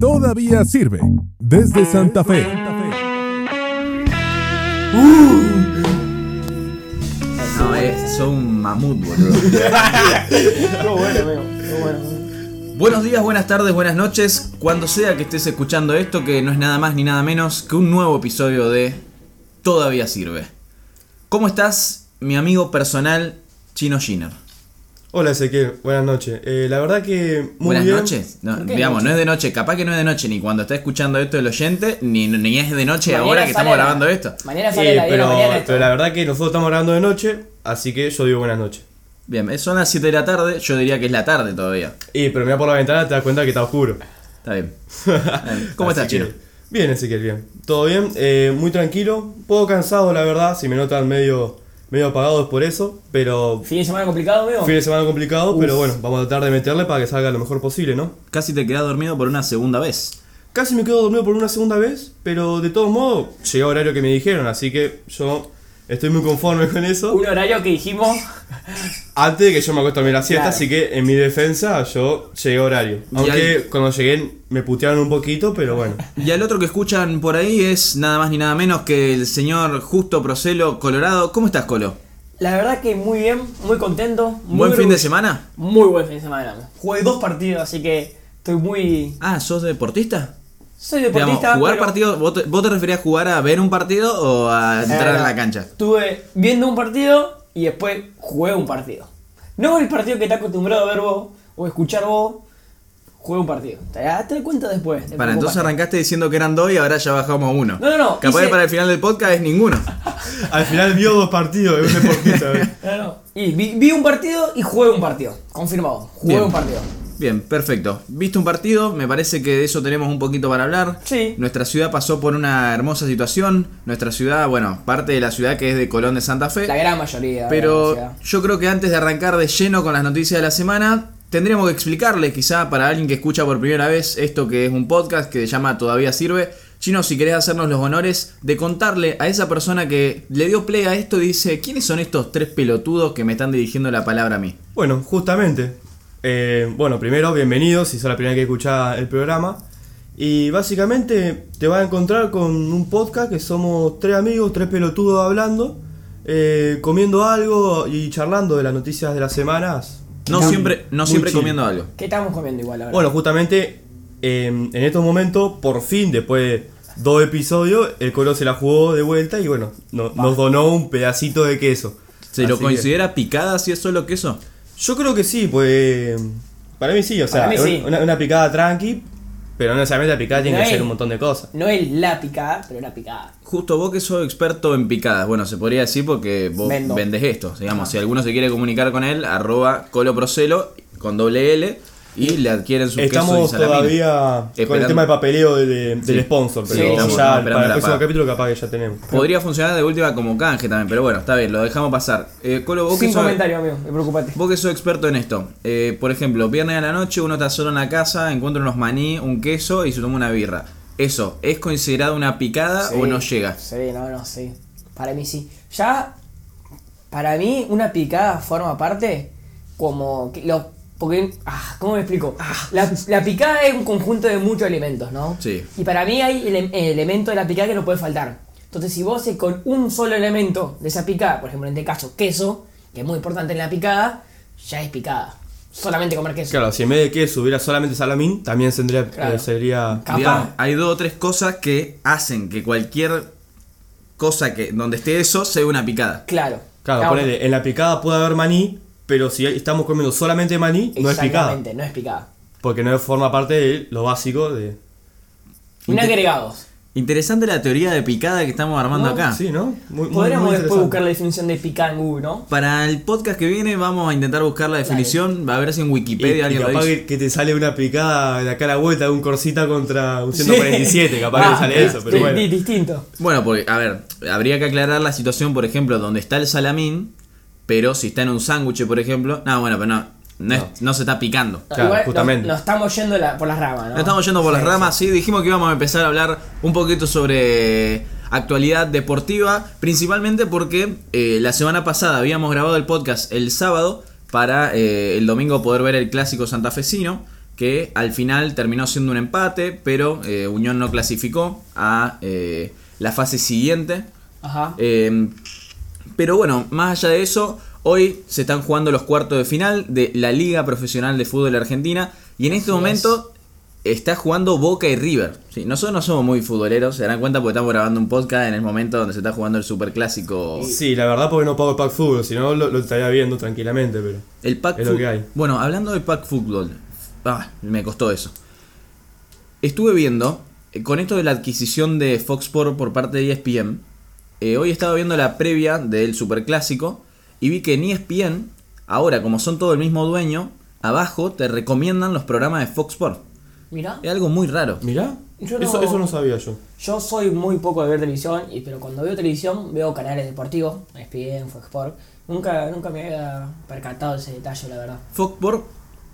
Todavía sirve. Desde Santa Fe. No, es, son un mamut, boludo. Estuvo bueno, amigo. Bueno. Buenos días, buenas tardes, buenas noches. Cuando sea que estés escuchando esto, que no es nada más ni nada menos que un nuevo episodio de Todavía Sirve. ¿Cómo estás, mi amigo personal Chino Giner? Hola Ezequiel, buenas noches. Eh, la verdad que muy Buenas bien. noches. No, ¿Por qué digamos, noche? no es de noche. Capaz que no es de noche ni cuando está escuchando esto el oyente, ni, ni es de noche Mañana ahora que sale estamos la- grabando esto. Mañana sale Eh, la 10 de pero, la mañana esto. pero la verdad que nosotros estamos grabando de noche, así que yo digo buenas noches. Bien, eh, son las 7 de la tarde, yo diría que es la tarde todavía. Y pero mira por la ventana te das cuenta que está oscuro. Está bien. Bien. ¿Cómo Así estás, Chino? Bien Ezequiel, bien. Todo bien, eh, muy tranquilo, un poco cansado la verdad, si me notan medio, medio apagado es por eso, pero Fin de semana complicado, amigo. fin de semana complicado, Uf. pero bueno, vamos a tratar de meterle para que salga lo mejor posible, ¿no? Casi te quedas dormido por una segunda vez. Casi me quedo dormido por una segunda vez, pero de todos modos llegó el horario que me dijeron, así que yo estoy muy conforme con eso. Un horario que dijimos. Antes de que yo me acuesto a la siesta, Claro. así que en mi defensa yo llegué a horario. Aunque cuando llegué me putearon un poquito, pero bueno. Y al otro que escuchan por ahí es nada más ni nada menos que el señor Justo Procelo Colorado. ¿Cómo estás, Colo? La verdad que muy bien, muy contento. Muy ¿Buen fin de semana? Muy buen fin de semana. Jugué dos partidos, así que estoy muy. Ah, ¿sos deportista? Soy Digamos, deportista. ¿jugar pero partido? ¿vos te, vos te referías a jugar a ver un partido o a entrar Eh, en la cancha? Estuve viendo un partido y después jugué un partido. No el partido que te acostumbrado a ver vos o escuchar vos. Jugué un partido. Te das cuenta después. Para, entonces arrancaste diciendo que eran dos y ahora ya bajamos a uno. No, no, no, Capaz hice- que para el final del podcast es ninguno. Al final vio dos partidos, es un deportista. No, no. Y vi, vi un partido y jugué un partido. Confirmado. Jugué Bien. un partido. Bien, perfecto. Viste un partido, me parece que de eso tenemos un poquito para hablar. Sí. Nuestra ciudad pasó por una hermosa situación. Nuestra ciudad, bueno, parte de la ciudad que es de Colón de Santa Fe. La gran mayoría. Pero yo creo que antes de arrancar de lleno con las noticias de la semana, tendríamos que explicarle quizá para alguien que escucha por primera vez esto que es un podcast que se llama Todavía Sirve. Chino, si querés hacernos los honores de contarle a esa persona que le dio play a esto y dice, ¿quiénes son estos tres pelotudos que me están dirigiendo la palabra a mí? Bueno, justamente. Eh, bueno, primero, bienvenidos si sos la primera que escucha el programa. Y básicamente te vas a encontrar con un podcast que somos tres amigos, tres pelotudos hablando, eh, comiendo algo y charlando de las noticias de las semanas. No siempre, no siempre chill. comiendo algo. ¿Qué estamos comiendo igual ahora? Bueno, justamente eh, en estos momentos, por fin, después de dos episodios, el Colo se la jugó de vuelta y bueno, no- nos donó un pedacito de queso. ¿Se lo que- considera picada si es solo queso? Yo creo que sí, pues. Para mí sí, o sea, Para mí sí. Una, una picada tranqui, pero no necesariamente la picada tiene que ser es- un montón de cosas. No es la picada, pero una picada. Justo vos que sos experto en picadas, bueno, se podría decir porque vos Vendo. vendés esto. Digamos, si alguno se quiere comunicar con él, arroba coloprocelo con doble L y le adquieren sus quesos y Estamos salamina. todavía con Esperando. el tema de papeleo de- de- Sí. del sponsor, Sí, pero estamos- ya estamos para el próximo paga. capítulo capaz que ya tenemos. Podría funcionar de última como canje también, pero bueno, está bien, lo dejamos pasar. Eh, Colo, vos que, Sin sos, comentario, amigo. Me preocupate. vos que sos experto en esto, eh, por ejemplo, viernes a la noche uno está solo en la casa, encuentra unos maní, un queso y se toma una birra. ¿Eso es considerado una picada Sí. o no llega? Sí, no, no, sí. Para mí sí. Ya, para mí, una picada forma parte como. que lo, porque, ah, ¿cómo me explico? La, la picada es un conjunto de muchos elementos, ¿no? Sí. Y para mí hay ele- elementos de la picada que no puede faltar. Entonces, si vos con un solo elemento de esa picada, por ejemplo, en este caso, queso, que es muy importante en la picada, ya es picada. Solamente comer queso. Claro, si en vez de queso hubiera solamente salamín, también tendría, Claro. eh, sería. Digamos, hay dos o tres cosas que hacen que cualquier cosa que donde esté eso sea una picada. Claro. Claro, ponele, en la picada puede haber maní, pero si estamos comiendo solamente maní, no es picada. Exactamente, no es picada. Porque no forma parte de lo básico de. Y no agregados. Interesante la teoría de picada que estamos armando No, acá. Sí, ¿no? Muy, muy- Podríamos muy después interesante. buscar la definición de picada en Google, ¿no? Para el podcast que viene vamos a intentar buscar la definición, va a ver si en Y, Wikipedia y alguien lo capaz dice. que, que te sale una picada de acá a la vuelta de un corsita contra un 147, capaz que Ah, te sale eso, pero di- bueno. di- distinto. Bueno, porque, a ver, habría que aclarar la situación, por ejemplo, donde está el salamín, pero si está en un sándwich, por ejemplo. No, bueno, pero no. No, es- no se está picando. No, Claro, igual justamente. Nos, nos estamos yendo la- por las ramas, ¿no? No estamos yendo por las ramas, sí, dijimos que íbamos a empezar a hablar un poquito sobre actualidad deportiva, principalmente porque eh, la semana pasada habíamos grabado el podcast el sábado para eh, el domingo poder ver el clásico santafesino, que al final terminó siendo un empate, pero eh, Unión no clasificó a eh, la fase siguiente. Ajá. Pero bueno, más allá de eso, hoy se están jugando los cuartos de final de la Liga Profesional de Fútbol Argentina y en este Así momento está jugando Boca y River. Sí, nosotros no somos muy futboleros, se darán cuenta porque estamos grabando un podcast en el momento donde se está jugando el Superclásico. Sí, la verdad porque no pago el pack fútbol, si no lo, lo estaría viendo tranquilamente, pero. El pack Es lo que hay. Bueno, hablando de pack fútbol, ah, me costó eso. Estuve viendo, eh, con esto de la adquisición de Fox Sport por parte de ESPN, eh, hoy estaba viendo la previa del Superclásico y vi que en ESPN, ahora como son todo el mismo dueño, abajo te recomiendan los programas de Fox Sport. Mira, Es algo muy raro. Mirá, Yo eso, no- eso no sabía yo. yo soy muy poco de ver televisión, y, pero cuando veo televisión veo canales deportivos, ESPN, Fox Sport. Nunca, nunca me había percatado de ese detalle, la verdad. Fox Sport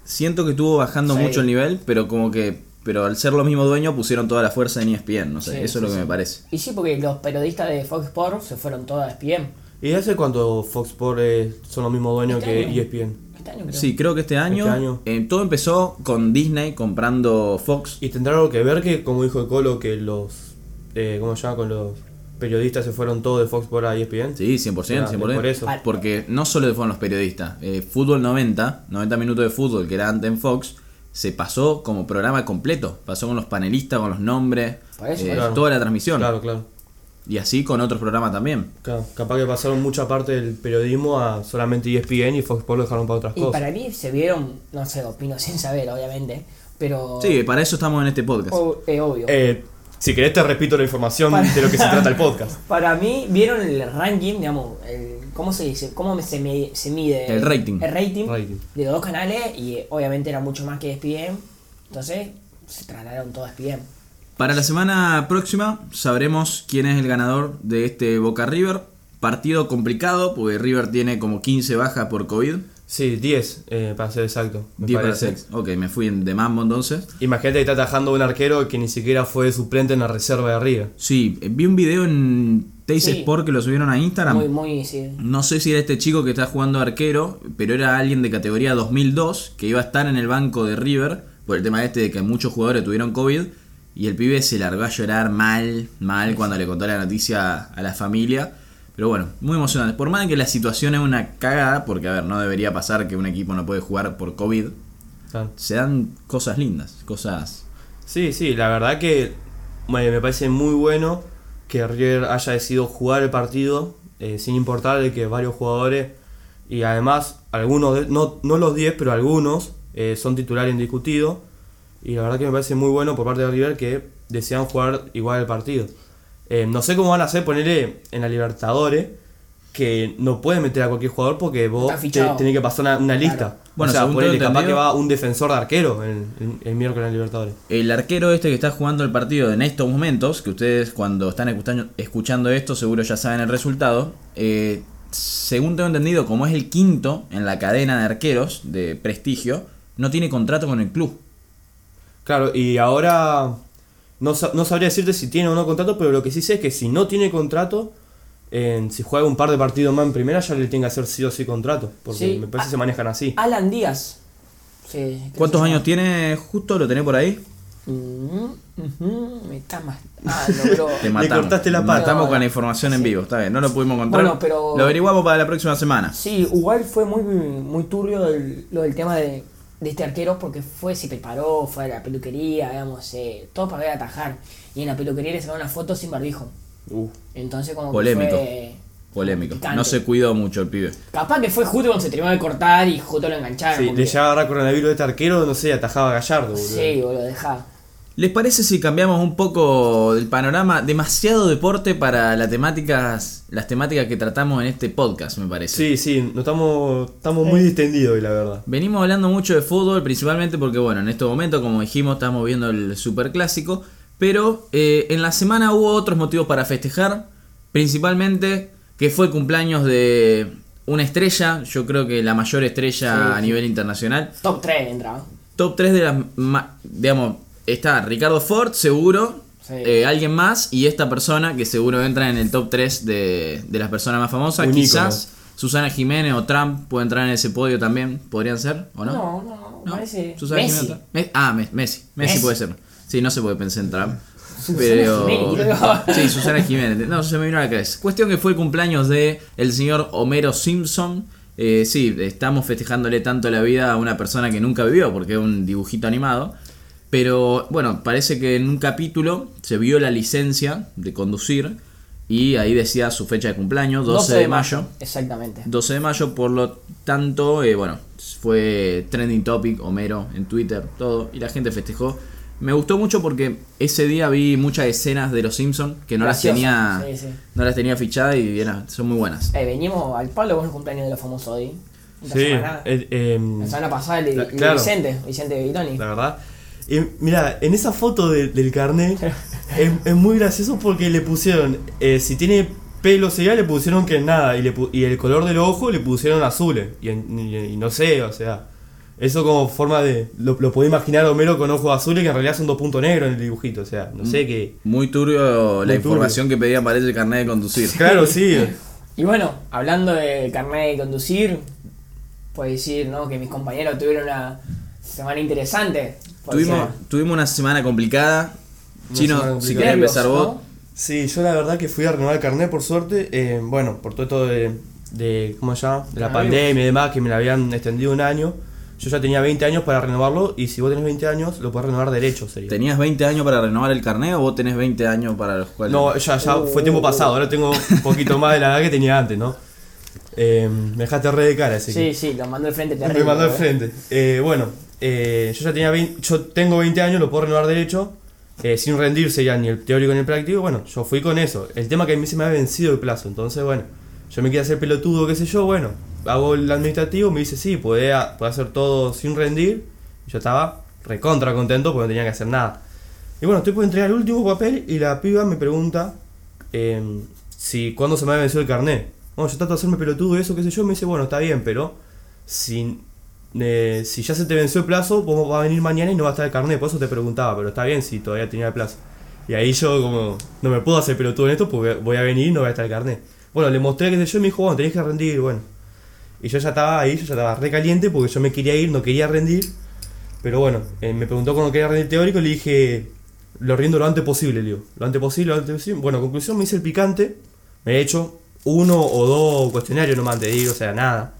siento que estuvo bajando Sí. mucho el nivel, pero como que... Pero al ser los mismos dueños pusieron toda la fuerza en E ESPN, no sé, Sí, eso sí, es lo que sí. me parece. Y sí, porque los periodistas de Fox Sport se fueron todos a E ESPN. ¿Y hace cuánto Fox Sports eh, son los mismos dueños Este que año. ESPN? Este año creo. Sí, creo que este año, año. eh, todo empezó con Disney comprando Fox. ¿Y tendrá algo que ver que, como dijo el Colo, que los. Eh, ¿Cómo se llama? Con los periodistas se fueron todos de Fox Sports a ESPN? Sí, 100%, Ah, 100%. por eso. Porque no solo fueron los periodistas. eh, fútbol 90, 90 minutos de fútbol, que era antes en Fox, se pasó como programa completo. Pasó con los panelistas, con los nombres, Por eso, eh, eso. toda la transmisión. Claro, claro. Y así con otros programas también. Claro, Capaz que pasaron mucha parte del periodismo a solamente ESPN y Fox Sports lo dejaron para otras Y cosas. para mí se vieron, no sé, opino sin saber, obviamente, pero... Sí, para eso estamos en este podcast. o- eh, obvio. Eh, si querés te repito la información Para- de lo que se trata el podcast. Para mí, vieron el ranking, digamos, el, ¿cómo se dice? ¿Cómo se, me- se mide? El rating. El rating, Rating. de los dos canales y eh, obviamente era mucho más que ESPN. Entonces, se trasladaron todo a ESPN. Para la semana próxima sabremos quién es el ganador de este Boca River. Partido complicado, porque River tiene como 15 bajas por COVID. Sí, 10, eh, para ser exacto. me 10 para parece. 6. Ok, me fui de mambo entonces. Imagínate que está atajando un arquero que ni siquiera fue suplente en la reserva de River. Sí, eh, vi un video en Teis Sí. Sport que lo subieron a Instagram. Muy, muy, sí. No sé si era este chico que está jugando arquero, pero era alguien de categoría 2002 que iba a estar en el banco de River por el tema este de que muchos jugadores tuvieron COVID y el pibe se largó a llorar mal, mal cuando le contó la noticia a la familia. Pero bueno, muy emocionante. Por más de que la situación es una cagada, porque a ver, no debería pasar que un equipo no puede jugar por COVID, se dan cosas lindas, cosas... Sí, sí, la verdad que me, me parece muy bueno que River haya decidido jugar el partido eh, sin importar de que varios jugadores y además algunos, de- no, no los 10, pero algunos eh, son titulares indiscutidos y la verdad que me parece muy bueno por parte de River que desean jugar igual el partido. Eh, no sé cómo van a hacer ponerle en la Libertadores que no pueden meter a cualquier jugador porque vos te- tenés que pasar una, una lista. Claro. Bueno, o sea, según ponele, capaz que va un defensor de arquero el, el- el miércoles en Libertadores. El arquero este que está jugando el partido en estos momentos, que ustedes cuando están escuchando, escuchando esto seguro ya saben el resultado, eh, según tengo entendido, como es el quinto en la cadena de arqueros de prestigio, no tiene contrato con el club. Claro, y ahora no, no sabría decirte si tiene o no contrato, pero lo que sí sé es que si no tiene contrato, en- si juega un par de partidos más en primera, ya le tiene que hacer sí o sí contrato, porque Sí. me parece que se manejan así. Alan Díaz. Sí, ¿Cuántos años tiene justo? ¿Lo tenés por ahí? Mm, me está matando, bro. Te matamos. cortaste la pata. Matamos No, con la no. información en vivo, está bien, no lo pudimos encontrar. Bueno, pero- Lo averiguamos para la próxima semana. Sí, igual fue muy, muy turbio el- lo del tema de, de este arquero porque fue, se preparó, fue a la peluquería, digamos, eh, todo para ver atajar. Y en la peluquería le sacaron una foto sin barbijo. Uh, Entonces como que Polémico. fue Polémico. picante. No se cuidó mucho el pibe. Capaz que fue justo cuando se terminó de cortar y justo lo engancharon. sí, le llegaba a agarrar coronavirus a este arquero, no sé, atajaba a Gallardo, boludo. Sí, boludo, dejá. ¿Les parece si cambiamos un poco del panorama? Demasiado deporte para las temáticas, las temáticas que tratamos en este podcast, me parece. Sí, sí, no estamos, estamos muy distendidos hoy, la verdad. Venimos hablando mucho de fútbol, principalmente porque, bueno, en este momento, como dijimos, estamos viendo el Super Clásico. Pero eh, en la semana hubo otros motivos para festejar. Principalmente que fue el cumpleaños de una estrella, yo creo que la mayor estrella Sí, a sí. nivel internacional. Top 3 entra. Top 3 de las. ma- Digamos, está Ricardo Ford, seguro. Sí. eh, alguien más y esta persona que seguro entra en el top 3 de, de las personas más famosas. Quizás Susana Jiménez o Trump puede entrar en ese podio también, ¿podrían ser o no? No, no, ¿No? parece. Susana Messi. Jiménez, Me- ah, Me- Messi. Messi. Messi. puede ser. Sí, no se puede pensar en Trump. Susana Pero. Jiménez. Sí, Susana Jiménez. No, se me vino a la cabeza. Cuestión que fue el cumpleaños de el señor Homero Simpson. Eh, sí, estamos festejándole tanto la vida a una persona que nunca vivió, porque es un dibujito animado. Pero bueno, parece que en un capítulo se vio la licencia de conducir y ahí decía su fecha de cumpleaños, 12, de mayo. Exactamente. 12 de mayo, por lo tanto, eh, bueno, fue trending topic, Homero, en Twitter, todo, y la gente festejó. Me gustó mucho porque ese día vi muchas escenas de los Simpsons que no las tenía sí, sí. no las tenía fichadas y era- son muy buenas. Eh, venimos al palo con el cumpleaños de los famosos hoy. Sí, semana, eh, em, la semana pasada el la- el de claro. Vicente, Vicente Vitoni. la verdad. Y mira, en esa foto de- del carnet es, es muy gracioso porque le pusieron, eh, si tiene pelo sería le pusieron que nada, y, le pu- y el color del ojo le pusieron azules. Y, en- y- y no sé, o sea, eso como forma de. Lo, lo puedo imaginar a Homero con ojos azules que en realidad son dos puntos negros en el dibujito, o sea, no sé qué. Muy turbio la información que pedían para ese carnet de conducir. Claro, sí. Y bueno, hablando de carnet de conducir, puedo decir ¿no? que mis compañeros tuvieron una semana interesante. Tuvimos, tuvimos una semana complicada. Una Chino, semana si querés empezar vos. Sí, yo la verdad que fui a renovar el carnet por suerte, eh, bueno, por todo esto de, de ¿cómo se llama? De la pandemia y demás, que me la habían extendido un año. Yo ya tenía 20 años para renovarlo y si vos tenés 20 años lo podés renovar derecho, sería. ¿Tenías 20 años para renovar el carnet o vos tenés 20 años para los cuales.? No, ya, ya fue tiempo pasado, ahora tengo un poquito más de la edad que tenía antes, ¿no? Eh, me dejaste re de cara, así que... Sí, sí, lo mandó al frente Me terrible. mandó al ¿eh? frente. Eh, bueno, eh, yo ya tenía 20, yo tengo 20 años, lo puedo renovar derecho, eh, sin rendirse ya ni el teórico ni el práctico. Bueno, yo fui con eso. El tema que a mí se me ha vencido el plazo, entonces bueno, yo me quería hacer pelotudo, qué sé yo, bueno, hago el administrativo, me dice sí, puede, puede hacer todo sin rendir. Y yo estaba recontra contento porque no tenía que hacer nada. Y bueno, estoy por entregar el último papel y la piba me pregunta eh, si cuándo se me ha vencido el carnet. Bueno, yo trato de hacerme pelotudo eso, qué sé yo, me dice, bueno, está bien, pero si, eh, si ya se te venció el plazo, vos va a venir mañana y no va a estar el carnet, por eso te preguntaba, pero está bien si todavía tenía el plazo. Y ahí yo como, no me puedo hacer pelotudo en esto porque voy a venir y no va a estar el carnet. Bueno, le mostré sé yo y me dijo, bueno, tenés que rendir, bueno. Y yo ya estaba ahí, yo ya estaba re caliente porque yo me quería ir, no quería rendir. Pero bueno, eh, me preguntó cuándo quería rendir teórico le dije, lo rindo lo antes posible, le digo. Lo antes posible, lo antes posible. Bueno, conclusión, me hice el picante. Me he hecho uno o dos cuestionarios nomás, te digo, o sea, nada.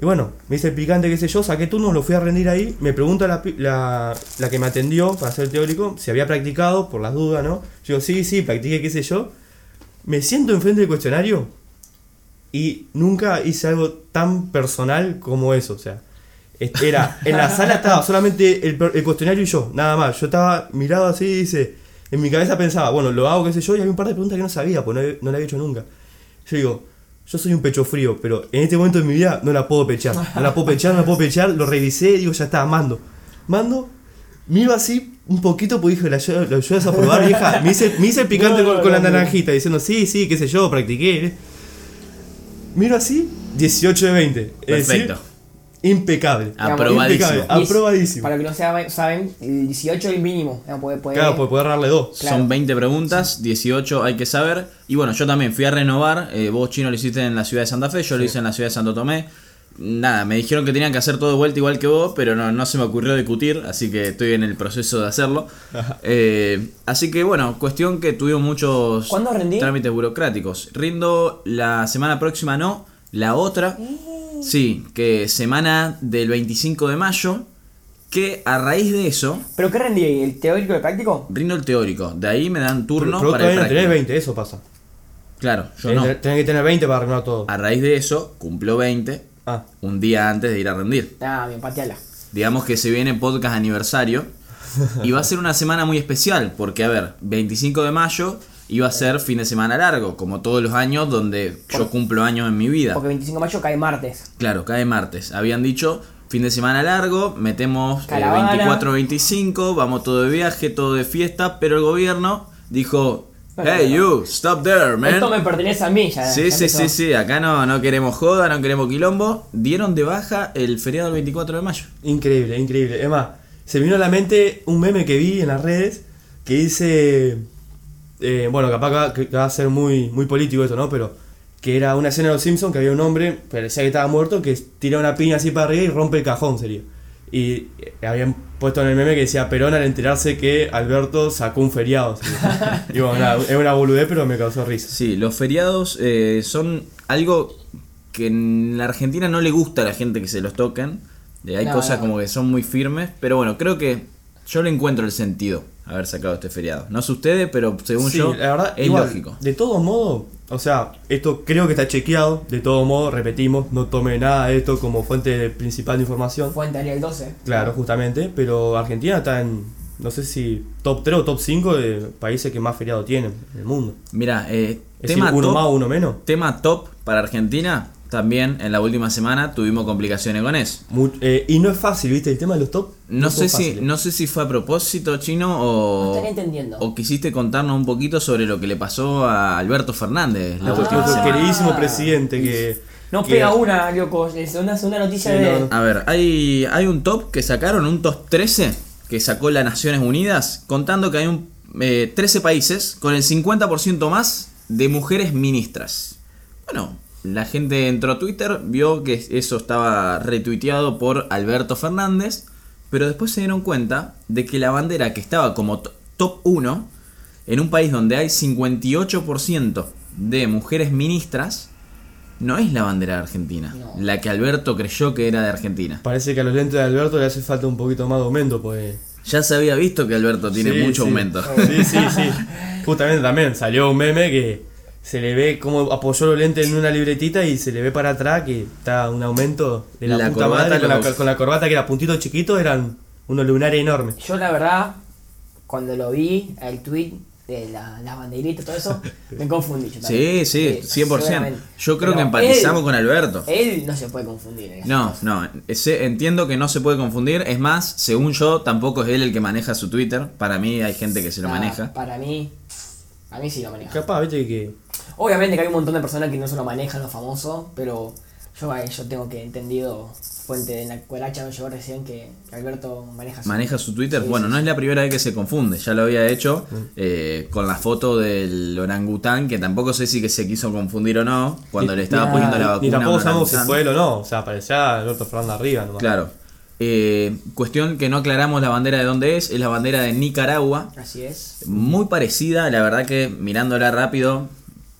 Y bueno, me hice el picante, qué sé yo, saqué turno, lo fui a rendir ahí. Me pregunta la, la, la que me atendió para hacer el teórico si había practicado, por las dudas, ¿no? Yo digo, sí, sí, practiqué, qué sé yo. Me siento enfrente del cuestionario y nunca hice algo tan personal como eso, o sea. Era, en la sala estaba solamente el, el cuestionario y yo, nada más. Yo estaba mirado así y dice, en mi cabeza pensaba, bueno, lo hago, qué sé yo, y había un par de preguntas que no sabía, pues no, no la había hecho nunca. Yo digo, yo soy un pecho frío, pero en este momento de mi vida no la puedo pechar. No la puedo pechar, no la puedo pechar. Lo revisé y digo, ya está, mando. Mando, miro así un poquito, pues dije, la, ayuda- la ayudas a probar, vieja. Me hice, me hice el picante No, con, con la naranjita, diciendo, sí, sí, qué sé yo, practiqué. Miro así, 18 de 20. Es decir, Perfecto. Impecable. Aprobadísimo. Impecable, aprobadísimo. Para que no saben, saben, el 18 es el mínimo. No, puede, puede- Claro, poder darle dos. Claro. Son 20 preguntas, 18 hay que saber. Y bueno, yo también fui a renovar. eh, vos, Chino, lo hiciste en la ciudad de Santa Fe, yo lo hice en la ciudad de Santo Tomé. Nada, me dijeron que tenían que hacer todo de vuelta igual que vos, pero no, no se me ocurrió discutir, así que estoy en el proceso de hacerlo. Eh, así que bueno, cuestión que tuvimos muchos trámites burocráticos. Rindo la semana próxima, no, la otra. Sí, que semana del 25 de mayo, que a raíz de eso, ¿Pero qué rendí? ¿El teórico y el práctico? rindo el teórico. De ahí me dan turno pero para el todavía no tenés práctico. 20, eso pasa. Claro, yo tenés, no. tenés que tener 20 para renovar todo. A raíz de eso, cumplo 20 Ah, un día antes de ir a rendir. Ah, bien, pateala. Digamos que se viene podcast aniversario y va a ser una semana muy especial porque, a ver, 25 de mayo iba a ser fin de semana largo, como todos los años donde yo cumplo años en mi vida. Porque 25 de mayo cae martes. Claro, cae martes. Habían dicho fin de semana largo, metemos eh, Caravana. 24-25, vamos todo de viaje, todo de fiesta, pero el gobierno dijo, hey you, stop there, man. Esto me pertenece a mí ya. Sí, ya sí, empezó. sí, sí, acá no, no queremos joda, no queremos quilombo. Dieron de baja el feriado del 24 de mayo. increíble, increíble. Es más, se me vino a la mente un meme que vi en las redes que dice. Eh, bueno, capaz que va- que va a ser muy, muy político eso, ¿no? Pero que era una escena de los Simpsons que había un hombre, parecía que estaba muerto, que tira una piña así para arriba y rompe el cajón, sería. Y eh, habían puesto en el meme que decía Perón al enterarse que Alberto sacó un feriado. y bueno, nada, es una boludez, pero me causó risa. Sí, los feriados eh, son algo que en la Argentina no le gusta a la gente que se los toquen. Eh, hay No, cosas no. como que son muy firmes, pero bueno, creo que yo le encuentro el sentido haber sacado este feriado. No sé ustedes, pero según Sí, yo, la verdad, es igual, lógico. De todos modos, o sea, esto creo que está chequeado. De todos modos, repetimos, no tome nada de esto como fuente principal de información. Fuente Ariel 12. Claro, justamente, pero Argentina está en, no sé si top 3 o top 5 de países que más feriado tienen en el mundo. Mira, eh, Es tema, decir, uno top, más o uno menos. tema top para Argentina, también en la última semana tuvimos complicaciones con eso. Eh, y no es fácil, ¿viste? El tema de los top. No sé, si, fáciles. no sé si fue a propósito, Chino, No o, estaría entendiendo. o quisiste contarnos un poquito sobre lo que le pasó a Alberto Fernández la Nuestro última nuestro semana. queridísimo presidente que. No que- pega una, loco. Es una segunda noticia Sí, de. no, no. A ver, hay, hay un top que sacaron, un top 13 que sacó las Naciones Unidas, contando que hay un, eh, 13 países con el 50% más de mujeres ministras. Bueno, la gente entró a Twitter, vio que eso estaba retuiteado por Alberto Fernández, pero después se dieron cuenta de que la bandera que estaba como to- top 1, en un país donde hay 58% de mujeres ministras, no es la bandera de Argentina, No. la que Alberto creyó que era de Argentina. Parece que a los lentes de Alberto le hace falta un poquito más de aumento, pues. Ya se había visto que Alberto tiene Sí, mucho sí. aumento. Sí, sí, sí. Justamente también salió un meme que se le ve como apoyó los lentes en una libretita y se le ve para atrás que está un aumento de la, La puta corbata madre. Con la, lo- con la corbata que era puntito chiquito, eran unos lunares enormes. Yo, la verdad, cuando lo vi, el tweet de la, las banderitas, todo eso, me confundí. yo Sí, también. sí, Eh, 100%. seguramente. Yo creo Pero que empatizamos él- con Alberto. Él no se puede confundir. en No, cosas. no, ese- entiendo que no se puede confundir. Es más, según yo, tampoco es él el que maneja su Twitter. Para mí hay gente que se lo Ah, maneja. Para mí, a mí sí lo maneja. Capaz, viste que. Obviamente que hay un montón de personas que no se lo manejan, los famosos, pero yo, yo tengo que entendido, fuente de la cuaracha me llegó recién que Alberto maneja su Maneja su Twitter. Sí, bueno, sí, no sí. es la primera vez que se confunde. Ya lo había hecho eh, con la foto del orangután, que tampoco sé si que se quiso confundir o no, cuando Ni- le estaba ni- poniendo la vacuna. Ni tampoco sabemos si fue él o no. O sea, parecía Alberto Fernández arriba nomás. Claro. Eh, cuestión que no aclaramos la bandera de dónde es, es la bandera de Nicaragua. Así es. Muy parecida, la verdad que mirándola rápido,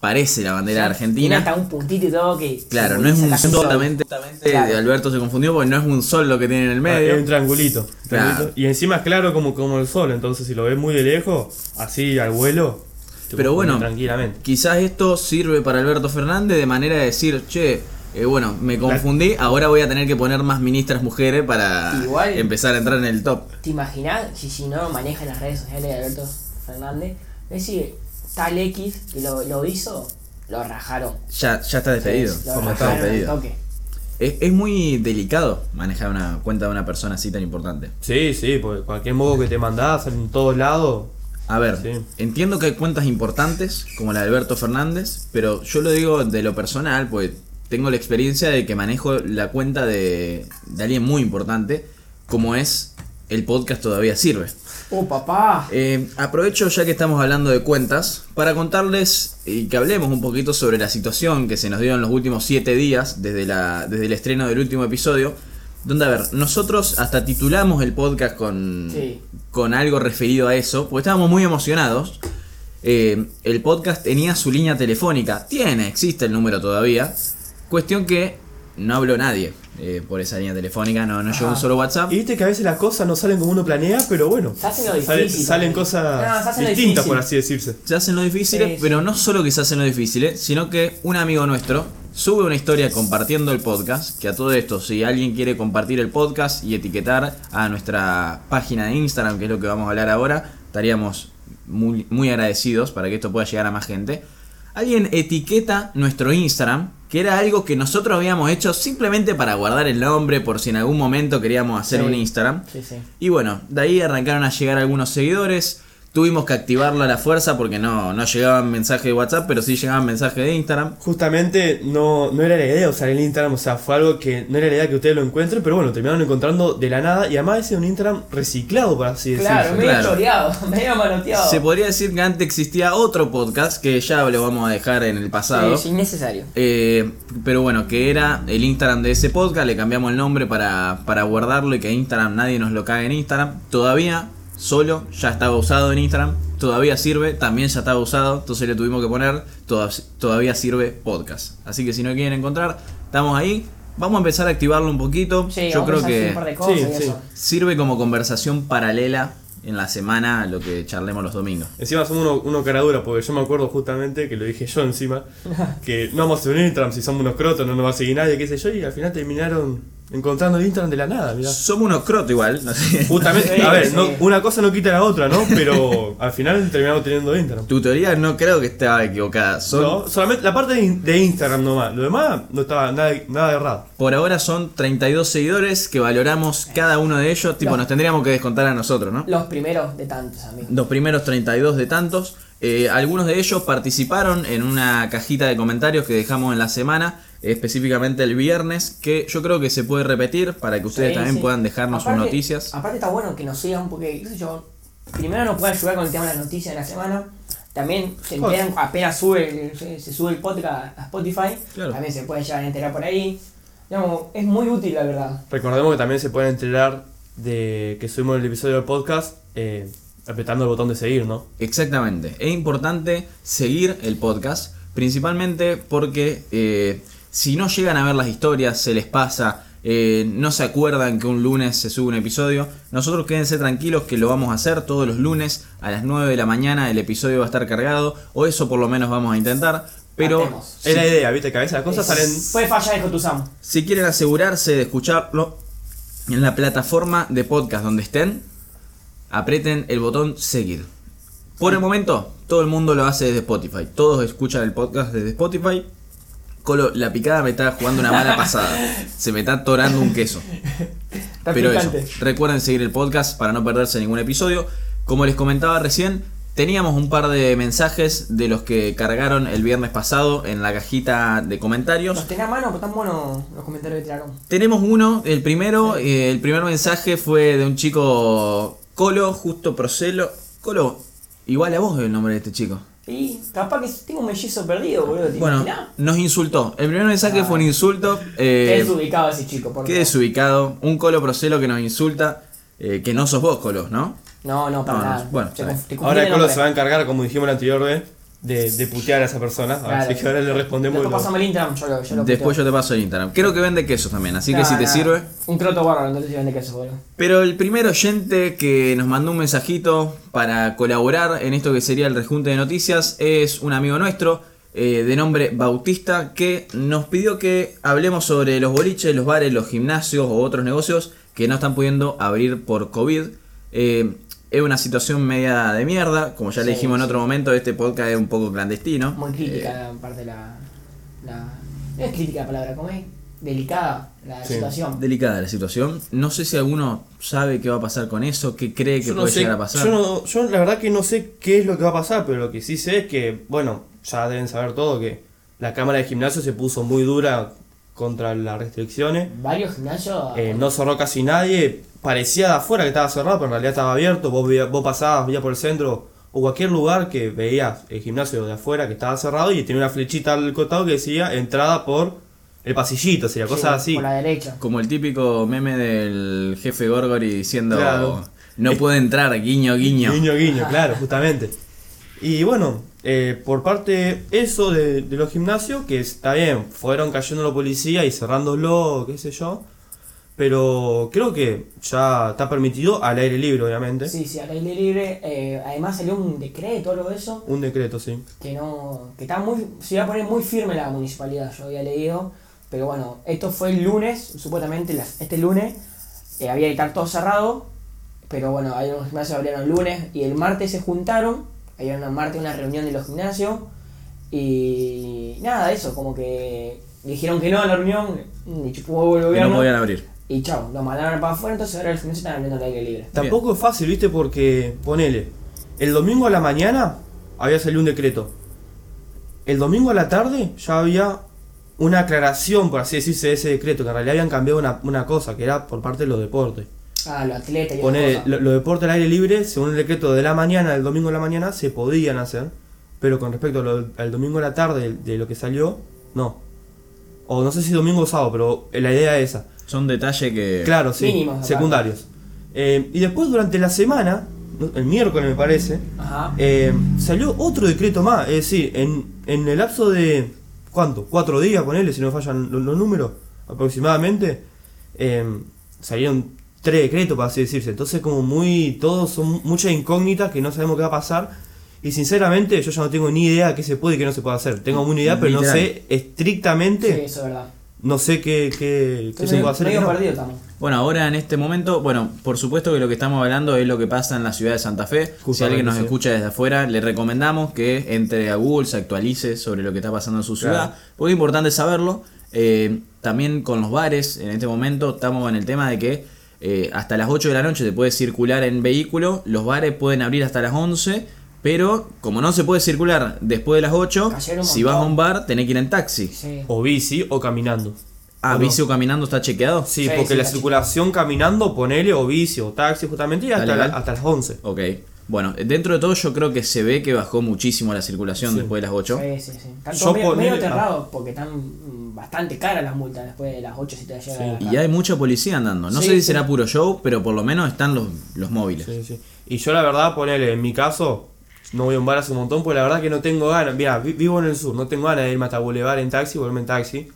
parece la bandera de Tiene hasta Argentina. un puntito y todo que. Claro, no es un sol, casi totalmente, Claro. Alberto se confundió porque no es un sol lo que tiene en el Ah, Es medio. un triangulito. Claro. triangulito. Y encima es claro como, como el sol. Entonces, si lo ves muy de lejos, así al vuelo. te Pero bueno, Tranquilamente. Quizás esto sirve para Alberto Fernández de manera de decir, che, eh, bueno, me confundí, ahora voy a tener que poner más ministras mujeres para Igual- empezar a entrar en el top. ¿Te imaginas si, si no maneja las redes sociales de Alberto Fernández? Es decir, tal X que lo, lo hizo, lo rajaron. Ya, ya está despedido. Ya está despedido. toque. Es, es muy delicado manejar una cuenta de una persona así tan importante. Sí, sí, porque cualquier modo que te mandás en todos lados. A ver, Sí. entiendo que hay cuentas importantes, como la de Alberto Fernández, pero yo lo digo de lo personal, pues tengo la experiencia de que manejo la cuenta de, de alguien muy importante, como es el podcast Todavía Sirve. ¡Oh, papá! Eh, aprovecho ya que estamos hablando de cuentas para contarles y que hablemos un poquito sobre la situación que se nos dio en los últimos 7 días desde, la, desde el estreno del último episodio. Donde, a ver, nosotros hasta titulamos el podcast con, Sí. con algo referido a eso, porque estábamos muy emocionados. Eh, el podcast tenía su línea telefónica, tiene, existe el número todavía. Cuestión que no habló nadie eh, por esa línea telefónica, no, no llegó un Ajá. solo WhatsApp. Y viste que a veces las cosas no salen como uno planea, pero bueno. Se hacen lo sale- difícil salen cosas No, se hacen lo distintas, por así decirse. se hacen lo difíciles, Sí, pero no solo que se hacen lo difíciles, sino que un amigo nuestro sube una historia compartiendo el podcast, que a todo esto, si alguien quiere compartir el podcast y etiquetar a nuestra página de Instagram, que es lo que vamos a hablar ahora, estaríamos muy, muy agradecidos para que esto pueda llegar a más gente. Alguien etiqueta nuestro Instagram, que era algo que nosotros habíamos hecho simplemente para guardar el nombre por si en algún momento queríamos hacer Sí. un Instagram. Sí, sí. Y bueno, de ahí arrancaron a llegar algunos seguidores tuvimos que activarlo a la fuerza porque no, no llegaban mensajes de WhatsApp, pero sí llegaban mensajes de Instagram. Justamente no, no era la idea usar el Instagram, o sea, fue algo que no era la idea que ustedes lo encuentren, pero bueno, terminaron encontrando de la nada y además ese es un Instagram reciclado, por así decirlo. Claro, medio Claro. choreado, medio manoteado. Se podría decir que antes existía otro podcast que ya lo vamos a dejar en el pasado. Sí, es innecesario. Eh, pero bueno, que era el Instagram de ese podcast, le cambiamos el nombre para, para guardarlo y que Instagram nadie nos lo cague en Instagram. Todavía solo, ya estaba usado en Instagram, todavía sirve, también ya estaba usado, entonces le tuvimos que poner toda- todavía sirve podcast. Así que si no quieren encontrar, estamos ahí. Vamos a empezar a activarlo un poquito. Sí, Yo creo que Sí, sí. sirve como conversación paralela en la semana a lo que charlemos los domingos. Encima somos uno, uno cara dura, porque yo me acuerdo justamente que lo dije yo encima, que no vamos a hacer un Instagram si somos unos crotos, no nos va a seguir nadie, qué sé yo, y al final terminaron encontrando el Instagram de la nada, mirá. Somos unos crotos igual, no sé. Justamente, a ver, no- una cosa no quita la otra, ¿no? Pero al final terminamos teniendo Instagram. Tu teoría no creo que estaba equivocada. Son, No, solamente la parte de, in- de Instagram nomás, lo demás no estaba nada, nada errado. Por ahora son 32 seguidores que valoramos cada uno de ellos. Tipo, No. nos tendríamos que descontar a nosotros, ¿no? Los primeros de tantos, amigos. Los primeros 32 de tantos. Eh, algunos de ellos participaron en una cajita de comentarios que dejamos en la semana, específicamente el viernes, que yo creo que se puede repetir para que ustedes Sí, también sí. puedan dejarnos sus noticias. Aparte está bueno que nos sigan porque, qué sé yo, primero nos puede ayudar con el tema de las noticias de la semana. También se enteran apenas sube el- se, se sube el podcast a Spotify. Claro. También se pueden llegar a enterar por ahí. Digamos, es muy útil la verdad. Recordemos que también se pueden enterar de que subimos el episodio del podcast eh, apretando el botón de seguir, ¿no? Exactamente. Es importante seguir el podcast, principalmente porque eh, si no llegan a ver las historias, se les pasa, eh, no se acuerdan que un lunes se sube un episodio, nosotros quédense tranquilos que lo vamos a hacer todos los lunes a las 9 de la mañana, el episodio va a estar cargado, o eso por lo menos vamos a intentar. Pero. Es la idea, viste, que a veces las cosas salen... Puede fallar el Sam. si quieren asegurarse de escucharlo en la plataforma de podcast donde estén, aprieten el botón seguir. Por el momento, todo el mundo lo hace desde Spotify. Todos escuchan el podcast desde Spotify. Colo, la picada me está jugando una mala pasada. Se me está atorando un queso. Está Pero eso, recuerden seguir el podcast para no perderse ningún episodio. Como les comentaba recién, teníamos un par de mensajes de los que cargaron el viernes pasado en la cajita de comentarios. Los tenía a mano, pero tan buenos los comentarios que tiraron. Tenemos uno, el primero, eh, el primer mensaje fue de un chico Colo, justo Procelo. Colo, igual a vos el nombre de este chico. Y capaz que tengo un mellizo perdido, boludo. ¿Te Bueno, imaginás? nos insultó. El primer mensaje Ah. fue un insulto. Qué Eh, desubicado ese chico, por qué desubicado. Un Colo Procelo que nos insulta. eh, que no sos vos, Colo, ¿no? No, no, para No, no, nada. bueno, te Ahora el Colo se va a encargar, como dijimos la anterior vez, de, de putear a esa persona. Claro. Así que ahora le respondemos. Después pasame el Instagram, yo lo, yo lo Después yo te paso el Instagram. Creo que vende quesos también, así que Nah, si te sirve. Un croto bárbaro, entonces si vende queso, boludo. Pero el primer oyente que nos mandó un mensajito para colaborar en esto que sería el rejunte de noticias es un amigo nuestro eh, de nombre Bautista que nos pidió que hablemos sobre los boliches, los bares, los gimnasios o otros negocios que no están pudiendo abrir por COVID. Eh, es una situación media de mierda, como ya le Sí, dijimos en otro momento, este podcast es un poco clandestino. Muy Eh, crítica, en parte la, la. No es crítica la palabra, ¿cómo es? Delicada la Sí. situación. delicada la situación. No sé si alguno sabe qué va a pasar con eso, qué cree que Yo no puede sé, llegar a pasar. Yo, no- yo la verdad que no sé qué es lo que va a pasar, pero lo que sí sé es que, bueno, ya deben saber todo que la cámara de gimnasio se puso muy dura contra las restricciones. Varios gimnasios. Eh, no cerró casi nadie. Parecía de afuera que estaba cerrado, pero en realidad estaba abierto. Vos, vos pasabas, veías por el centro o cualquier lugar que veías el gimnasio de afuera que estaba cerrado y tenía una flechita al costado que decía entrada por el pasillito, sería sí, cosas así. Por la derecha. Como el típico meme del jefe Gorgory diciendo Claro. no puede entrar, guiño, guiño. Guiño, guiño, claro, justamente. Y bueno, eh, por parte eso de, de los gimnasios, que está bien, fueron cayendo los policías y cerrándolo, qué sé yo. Pero creo que ya está permitido al aire libre, obviamente. Sí, sí, al aire libre. eh, además salió un decreto algo de eso. Un decreto, sí. que no que está muy se iba a poner muy firme la municipalidad yo había leído pero bueno esto fue el lunes supuestamente las- este lunes eh, había que estar todo cerrado pero bueno hay unos gimnasios abrieron el lunes y el martes se juntaron había una martes una reunión de los gimnasios y nada eso como que dijeron que no a la reunión ni chupó el no podían abrir. Y chao lo mandaron para afuera entonces ahora los gimnasios están abriendo al aire libre Tampoco es fácil, ¿viste? Porque, ponele, El domingo a la mañana había salido un decreto. El domingo a la tarde ya había una aclaración, por así decirse, de ese decreto, que en realidad habían cambiado una, una cosa, que era por parte de los deportes. Ah, los atletas y lo- los deportes al aire libre, según el decreto de la mañana, del domingo a la mañana, se podían hacer, pero con respecto a lo- al domingo a la tarde de lo que salió, no. O no sé si domingo o sábado, pero la idea es esa. Son detalles que. Claro, sí, Mínimos, secundarios. Eh, y después durante la semana, el miércoles me parece, Ajá. eh, salió otro decreto más. Es decir, en, en el lapso de. ¿Cuánto? Cuatro días, ponele, si no fallan los, los números, aproximadamente. eh, salieron tres decretos, por así decirse. Entonces, como muy. Todos son muchas incógnitas que no sabemos qué va a pasar. Y sinceramente, yo ya no tengo ni idea de qué se puede y qué no se puede hacer. Tengo una idea, pero no sé estrictamente. Sí, eso es verdad. No sé qué, qué, qué se puede hacer. y qué medio no. perdido también. Bueno, ahora en este momento, bueno, por supuesto que lo que estamos hablando es lo que pasa en la ciudad de Santa Fe. Si Justamente, alguien nos sí. escucha desde afuera, le recomendamos que entre a Google, se actualice sobre lo que está pasando en su ciudad, Claro. porque es importante saberlo. Eh, también con los bares, en este momento estamos en el tema de que eh, hasta las 8 de la noche se puede circular en vehículo, los bares pueden abrir hasta las 11, pero como no se puede circular después de las 8, Cayeron un si vas a un bar tenés que ir en taxi. Sí. O bici o caminando. Ah, ¿O no? bici o caminando está chequeado. Sí, Sí, porque sí, la circulación caminando, ponele o bici o taxi justamente, y hasta, las 11. Ok. Bueno, dentro de todo yo creo que se ve que bajó muchísimo la circulación Sí. después de las 8. Sí, sí, sí. Todos medio, ponele- medio aterrados porque están mm, bastante caras las multas después de las 8 si te llegan Y hay mucha policía andando. No Sí, sé si sí. será puro show, pero por lo menos están los, los móviles. Sí, sí. Y yo la verdad, ponele, en mi caso, no voy a un bar hace un montón, porque la verdad que no tengo ganas. Mira, vi- vivo en el sur, no tengo ganas de irme hasta Boulevard en taxi, volverme en taxi.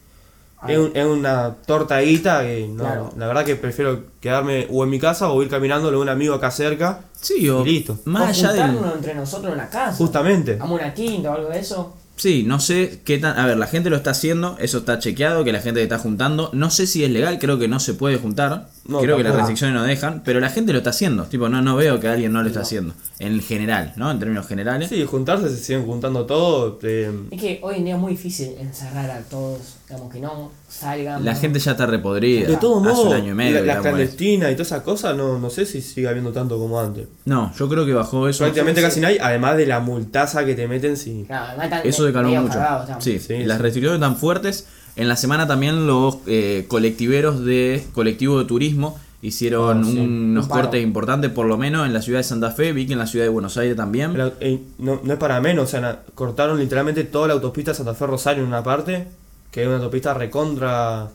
Ah. Es, un- es una tortadita que no, Claro. la verdad que prefiero quedarme o en mi casa o ir caminando de un amigo acá cerca. Sí, o Y listo. más o allá juntarnos entre nosotros en la casa. Justamente. Vamos a una quinta o algo de eso. Sí, no sé qué tan... A ver, la gente lo está haciendo, eso está chequeado, que la gente se está juntando. No sé si es legal, creo que no se puede juntar. No, creo que las restricciones no dejan, pero la gente lo está haciendo. Tipo, no, no veo que alguien no lo está haciendo. En general, ¿no? En términos generales. Sí, juntarse, se siguen juntando todo. eh, Es que hoy en día es muy difícil encerrar a todos, digamos que no salgan. La gente ya está repodrida. de todos Hace modos, un año y medio. la, clandestina y toda esa cosa, no, no sé si sigue habiendo tanto como antes. No, yo creo que bajó eso. Prácticamente sí. casi no hay, además de la multaza que te meten si... Claro, además están Eso me- decaló mucho. Sí, Sí, las restricciones tan fuertes. En la semana también los eh, colectiveros de colectivo de turismo hicieron sí. unos Un cortes importantes, por lo menos en la ciudad de Santa Fe. Vi que en la ciudad de Buenos Aires también. Pero, eh, no, no es para menos, o sea, na- cortaron literalmente toda la autopista Santa Fe Rosario en una parte, que es una autopista recontra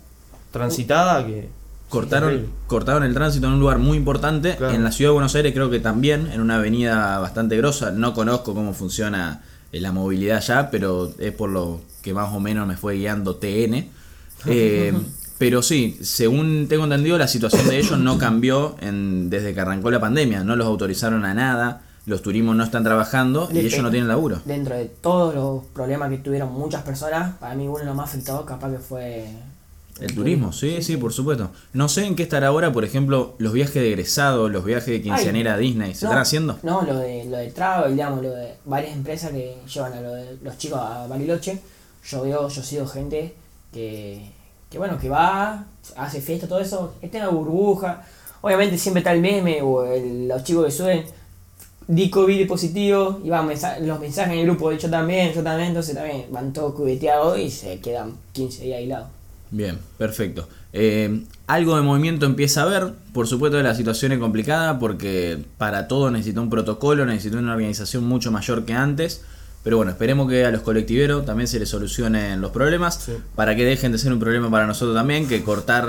transitada que Cortaron, cortaron el tránsito en un lugar muy importante. Claro. En la ciudad de Buenos Aires creo que también, en una avenida bastante grosa. No conozco cómo funciona eh, la movilidad allá, pero es por lo que más o menos me fue guiando TN. Eh, pero sí, según tengo entendido, la situación de ellos no cambió en, desde que arrancó la pandemia. No los autorizaron a nada, los turismos no están trabajando y ellos no tienen laburo. Dentro de todos los problemas que tuvieron muchas personas, para mí uno de los más afectados capaz que fue... El turismo, sí, sí, por supuesto. No sé en qué estará ahora, por ejemplo, los viajes de egresado, los viajes de quinceañera a Disney. ¿Se No, están haciendo? No, lo de, lo de travel, digamos, lo de varias empresas que llevan a lo de los chicos a Bariloche. Yo veo, yo sigo gente que, que bueno, que va, hace fiesta, todo eso, está en la burbuja. Obviamente siempre está el meme o los chicos que suben, di COVID positivo, y van los mensajes en el grupo de yo también, yo también, entonces también van todos cubeteados y se quedan 15 días aislados. Bien, perfecto. Eh, algo de movimiento empieza a haber, por supuesto la situación es complicada porque para todo necesita un protocolo, necesita una organización mucho mayor que antes, pero bueno, esperemos que a los colectiveros también se les solucionen los problemas, Sí. para que dejen de ser un problema para nosotros también, que cortar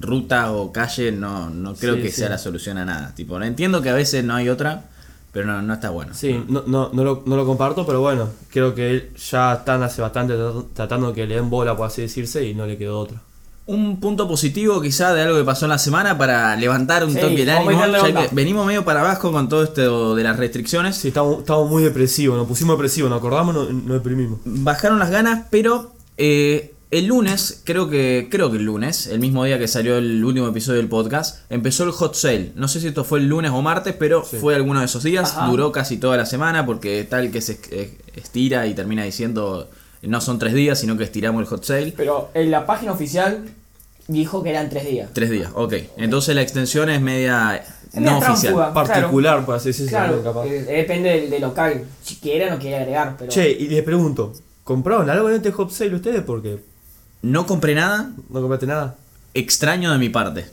rutas o calles no, no creo Sí, que sí. sea la solución a nada. Tipo, entiendo que a veces no hay otra, pero no, no está bueno. Sí, no, no, no, lo, no lo comparto, pero bueno, creo que ya están hace bastante trat- tratando que le den bola, por así decirse, y no le quedó otra. Un punto positivo quizá de algo que pasó en la semana para levantar un Sí, toque el ánimo, ya que venimos medio para abajo con todo esto de las restricciones. Sí, estamos, estamos muy depresivos, nos pusimos depresivos, nos acordamos, nos, nos deprimimos. Bajaron las ganas, pero eh, el lunes, creo que, creo que el lunes, el mismo día que salió el último episodio del podcast, empezó el hot sale. No sé si esto fue el lunes o martes, pero Sí. fue alguno de esos días. Ajá. Duró casi toda la semana porque tal que se estira y termina diciendo no son tres días, sino que estiramos el hot sale. Pero en la página oficial dijo que eran 3 días. Tres días, ok. Entonces la extensión es media no oficial. tránfuga, claro. Particular, por así decirlo. Claro, capaz. eh, depende del, del local. Si quiere o no quiere agregar, pero. Che, y les pregunto, ¿compraron algo en este hot sale ustedes? Porque No compré nada no compraste nada. extraño de mi parte.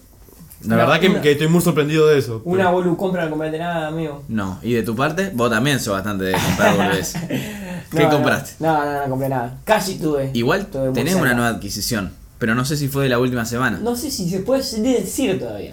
La Una- verdad que, una- que estoy muy sorprendido de eso. Una pero- bolu compra no compraste nada, amigo. No. ¿Y de tu parte? Vos también sos bastante de comprar boludeces. ¿Qué No, no, compraste? No, no, no, compré nada. Casi tuve. Igual Tuve tenés una nueva adquisición, pero no sé si fue de la última semana. No sé si se puede decir todavía.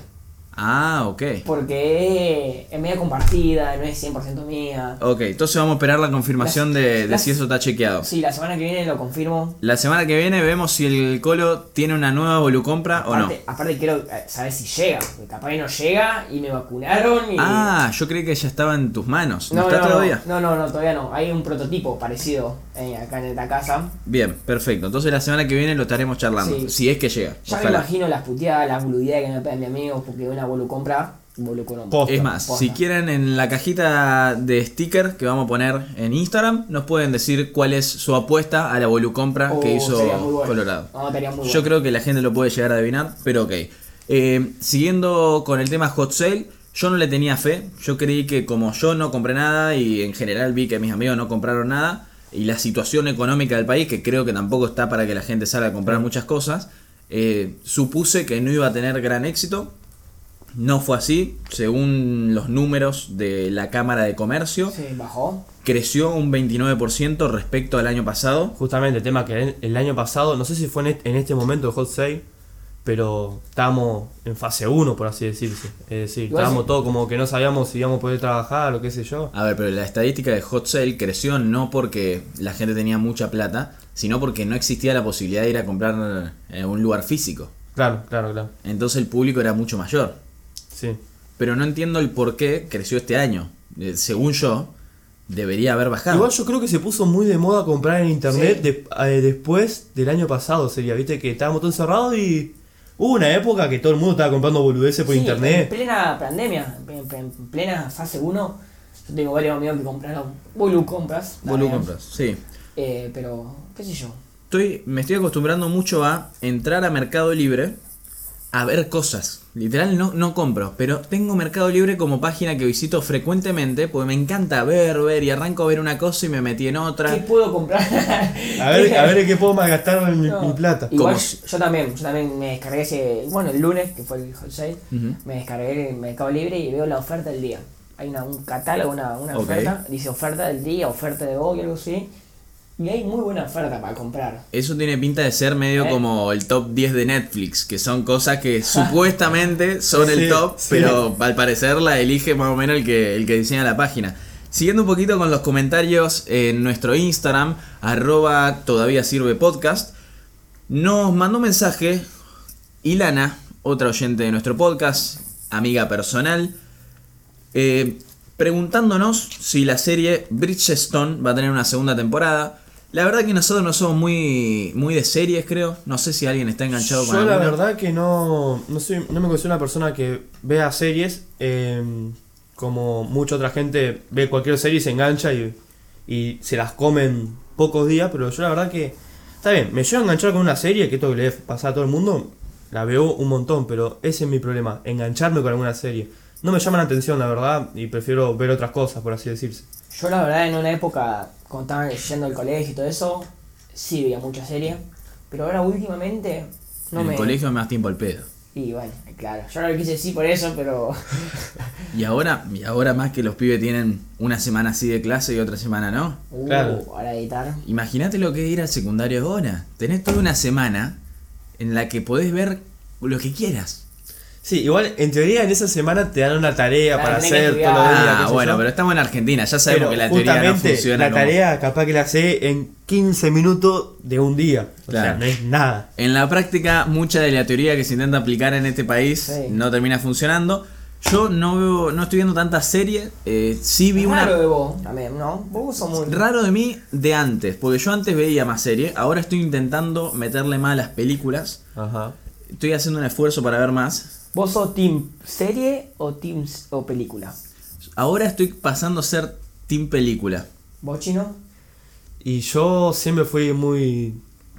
Ah, ok. Porque es media compartida, no es 100% mía. Ok, entonces vamos a esperar la confirmación de, de si eso está chequeado. Sí, la semana que viene lo confirmo. La semana que viene vemos si el Colo tiene una nueva volucompra o no. Aparte, aparte quiero eh, saber si llega. Porque capaz que no llega y me vacunaron y. Ah, yo creí que ya estaba en tus manos. ¿No, no, está no, todavía? no, no, no, todavía no. Hay un prototipo parecido eh, acá en esta casa. Bien, perfecto. Entonces la semana que viene lo estaremos charlando. Sí. Si es que llega. Ya me imagino las puteadas, las boludeadas que me pegan mi amigo porque una bolu compra, bolu compra. Posta. Es más, Posta. si quieren en la cajita de sticker que vamos a poner en Instagram, nos pueden decir cuál es su apuesta a la volucompra Oh, que hizo sería muy bueno. Colorado. No, muy Yo creo que la gente lo puede llegar a adivinar, pero ok. Eh, siguiendo con el tema hot sale, yo no le tenía fe. Yo creí que como yo no compré nada y en general vi que mis amigos no compraron nada, y la situación económica del país, que creo que tampoco está para que la gente salga a comprar muchas cosas, eh, supuse que no iba a tener gran éxito. No fue así, según los números de la Cámara de Comercio, Sí, bajó. creció un 29% respecto al año pasado. Justamente el tema que el, el año pasado, no sé si fue en este, en momento de hot sale, pero estábamos en fase 1, por así decirse. Es decir, Igual estábamos sí. todos como que no sabíamos si íbamos a poder trabajar o qué sé yo. A ver, pero la estadística de hot sale creció no porque la gente tenía mucha plata, sino porque no existía la posibilidad de ir a comprar en un lugar físico. Claro, claro, claro. Entonces el público era mucho mayor. Sí. Pero no entiendo el por qué creció este año. Eh, Según yo, debería haber bajado. Igual yo creo que se puso muy de moda comprar en internet Sí. de- eh, después del año pasado, sería, viste, que estábamos todos encerrados y hubo una época que todo el mundo estaba comprando boludeces por Sí, En internet. plena pandemia, en, en plena fase 1, yo tengo varios amigos que compraron bolu compras. También. compras, sí. Eh, pero, qué sé yo. Estoy, me estoy acostumbrando mucho a entrar a Mercado Libre a ver cosas. Literal no, no compro, pero tengo Mercado Libre como página que visito frecuentemente porque me encanta ver, ver y arranco a ver una cosa y me metí en otra. ¿Qué puedo comprar? A ver, a ver en qué puedo malgastar mi, No. mi plata. Igual yo, también, yo también me descargué ese, bueno, el lunes, que fue el hot sale, me descargué el Mercado Libre y veo la oferta del día. Hay una, un catálogo, una, una oferta, dice oferta del día, oferta de hoy, algo así. Y hay muy buena oferta para comprar. Eso tiene pinta de ser medio ¿Eh? como el top 10 de Netflix, que son cosas que supuestamente son el Sí, top, sí. pero al parecer la elige más o menos el que, el que diseña la página. Siguiendo un poquito con los comentarios en nuestro Instagram, arroba todavía sirve podcast, nos mandó un mensaje Ilana, otra oyente de nuestro podcast, amiga personal, eh, preguntándonos si la serie Bridgestone va a tener una segunda temporada. La verdad que nosotros no somos muy, muy de series, creo. No sé si alguien está enganchado con Yo la alguna. verdad que no, no, soy, no me considero una persona que vea series eh, como mucha otra gente ve cualquier serie y se engancha y, y se las comen pocos días, pero yo la verdad que está bien, me llevo a enganchar con una serie, que esto que le pasa a todo el mundo, la veo un montón, pero ese es mi problema, engancharme con alguna serie. No me llama la atención, la verdad, y prefiero ver otras cosas, por así decirse. Yo la verdad en una época, cuando estaba yendo al colegio y todo eso, sí veía muchas series. Pero ahora últimamente no en me... el colegio me das tiempo al pedo. Y bueno, claro, yo no lo quise decir por eso, pero... Y ahora, y ahora más que los pibes tienen una semana así de clase y otra semana no. Uh, Claro. ahora editar. Imagínate lo que es ir al secundario ahora. Tenés toda una semana en la que podés ver lo que quieras. Sí, igual en teoría en esa semana te dan una tarea Claro, para hacer todos los días. Ah, sé bueno, yo. pero estamos en Argentina, ya sabemos Pero que la teoría no justamente funciona la como- tarea capaz que la hace en 15 minutos de un día. O sea, Claro. no es nada. En la práctica, mucha de la teoría que se intenta aplicar en este país Sí. no termina funcionando. Yo no veo, no estoy viendo tantas series. eh, sí vi una Raro de vos también, ¿no? Vos sos muy... raro de mí de antes, porque yo antes veía más series. Ahora estoy intentando meterle más a las películas. Ajá. Estoy haciendo un esfuerzo para ver más. ¿Vos sos team serie o team o película? Ahora estoy pasando a ser team película. ¿Vos chino? Y yo siempre fui muy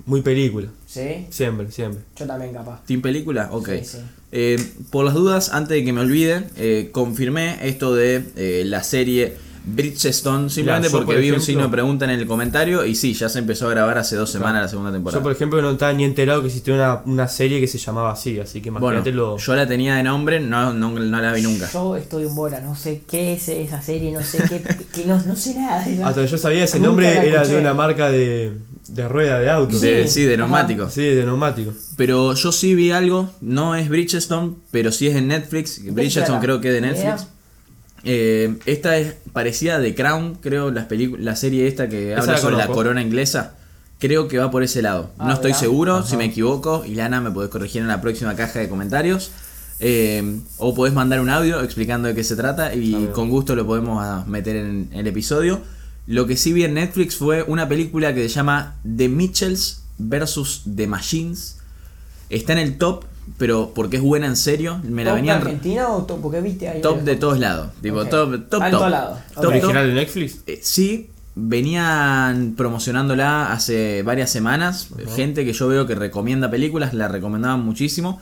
muy película. ¿Sí? Siempre, siempre. Yo también capaz. ¿Team película? Ok. Sí, sí. Eh, por las dudas, antes de que me olvide, eh, confirmé esto de eh, la serie Bridgestone, simplemente Mira, porque por vi un signo de pregunta en el comentario y sí, ya se empezó a grabar hace dos semanas la segunda temporada. Yo, por ejemplo, no estaba ni enterado que existía una, una serie que se llamaba así, así que bueno, imagínate lo. yo la tenía de nombre, no, no, no la vi nunca. Yo estoy en bola, no sé qué es esa serie, no sé qué, que no, no sé nada Hasta que yo sabía ese Nunca nombre era escuché. de una marca de, de rueda de auto. De- Sí, sí, de ajá. neumáticos. Sí, de neumático. Pero yo sí vi algo, no es Bridgestone, pero sí es en Netflix. Bridgestone creo que es de. Netflix. Eh, esta es parecida a The Crown, creo, las la serie esta que Esa habla la sobre la corona inglesa. Creo que va por ese lado. Ah, no estoy seguro, Ajá. si me equivoco, Ilana me podés corregir en la próxima caja de comentarios. Eh, o podés mandar un audio explicando de qué se trata y con gusto lo podemos ah, meter en el episodio. Lo que sí vi en Netflix fue una película que se llama The Mitchells vs. The Machines. Está en el top, pero porque es buena en serio. Me la ¿Top de venían Argentina o top? Porque viste ahí. top de todos lados. Tipo, Ok. top, top, top. todos lados. Top, Ok. ¿Original de Netflix? eh, sí, venían promocionándola hace varias semanas. Gente que yo veo que recomienda películas, la recomendaban muchísimo.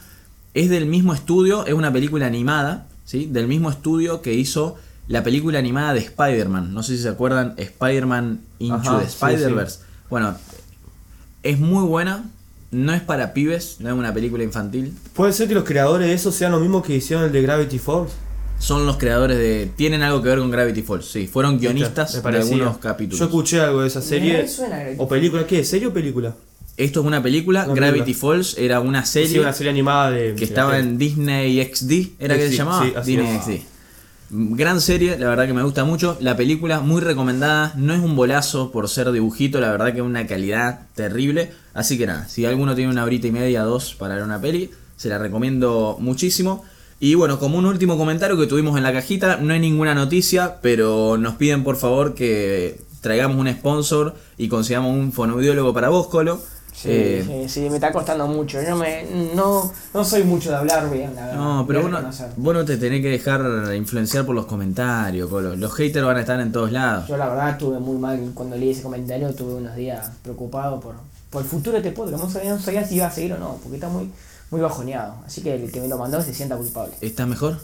Es del mismo estudio, es una película animada, ¿sí? Del mismo estudio que hizo la película animada de Spider-Man. No sé si se acuerdan, Spider-Man Into Ajá, the sí, Spider-Verse. Bueno, es muy buena. No es para pibes, no es una película infantil. ¿Puede ser que los creadores de eso sean los mismos que hicieron el de Gravity Falls? Son los creadores de. Tienen algo que ver con Gravity Falls, sí. Fueron guionistas Me de algunos capítulos. Yo escuché algo de esa serie. Me suena Gravity ¿O película? ¿Qué? ¿Serie o película? Esto es una película, Una Gravity película. Falls era una serie, Sí, una serie animada de. que estaba en Disney XD, ¿era que se llamaba? sí, así Disney es. XD. Gran serie, la verdad que me gusta mucho. La película muy recomendada, no es un bolazo por ser dibujito, la verdad que una calidad terrible. Así que nada, si alguno tiene una horita y media, dos para ver una peli, se la recomiendo muchísimo. Y bueno, como un último comentario que tuvimos en la cajita, no hay ninguna noticia, pero nos piden por favor que traigamos un sponsor y consigamos un fonoaudiólogo para vos, Colo. Sí, Eh, sí, sí, me está costando mucho. Yo no, me, no, no soy mucho de hablar bien, la verdad. No, pero vos no, vos no te tenés que dejar influenciar por los comentarios, Colo. Los haters van a estar en todos lados. Yo la verdad estuve muy mal cuando leí ese comentario, tuve unos días preocupado por, por el futuro de este podcast. No sabía, no sabía si iba a seguir o no, porque está muy, muy bajoneado. Así que el que me lo mandó se sienta culpable. ¿Estás mejor?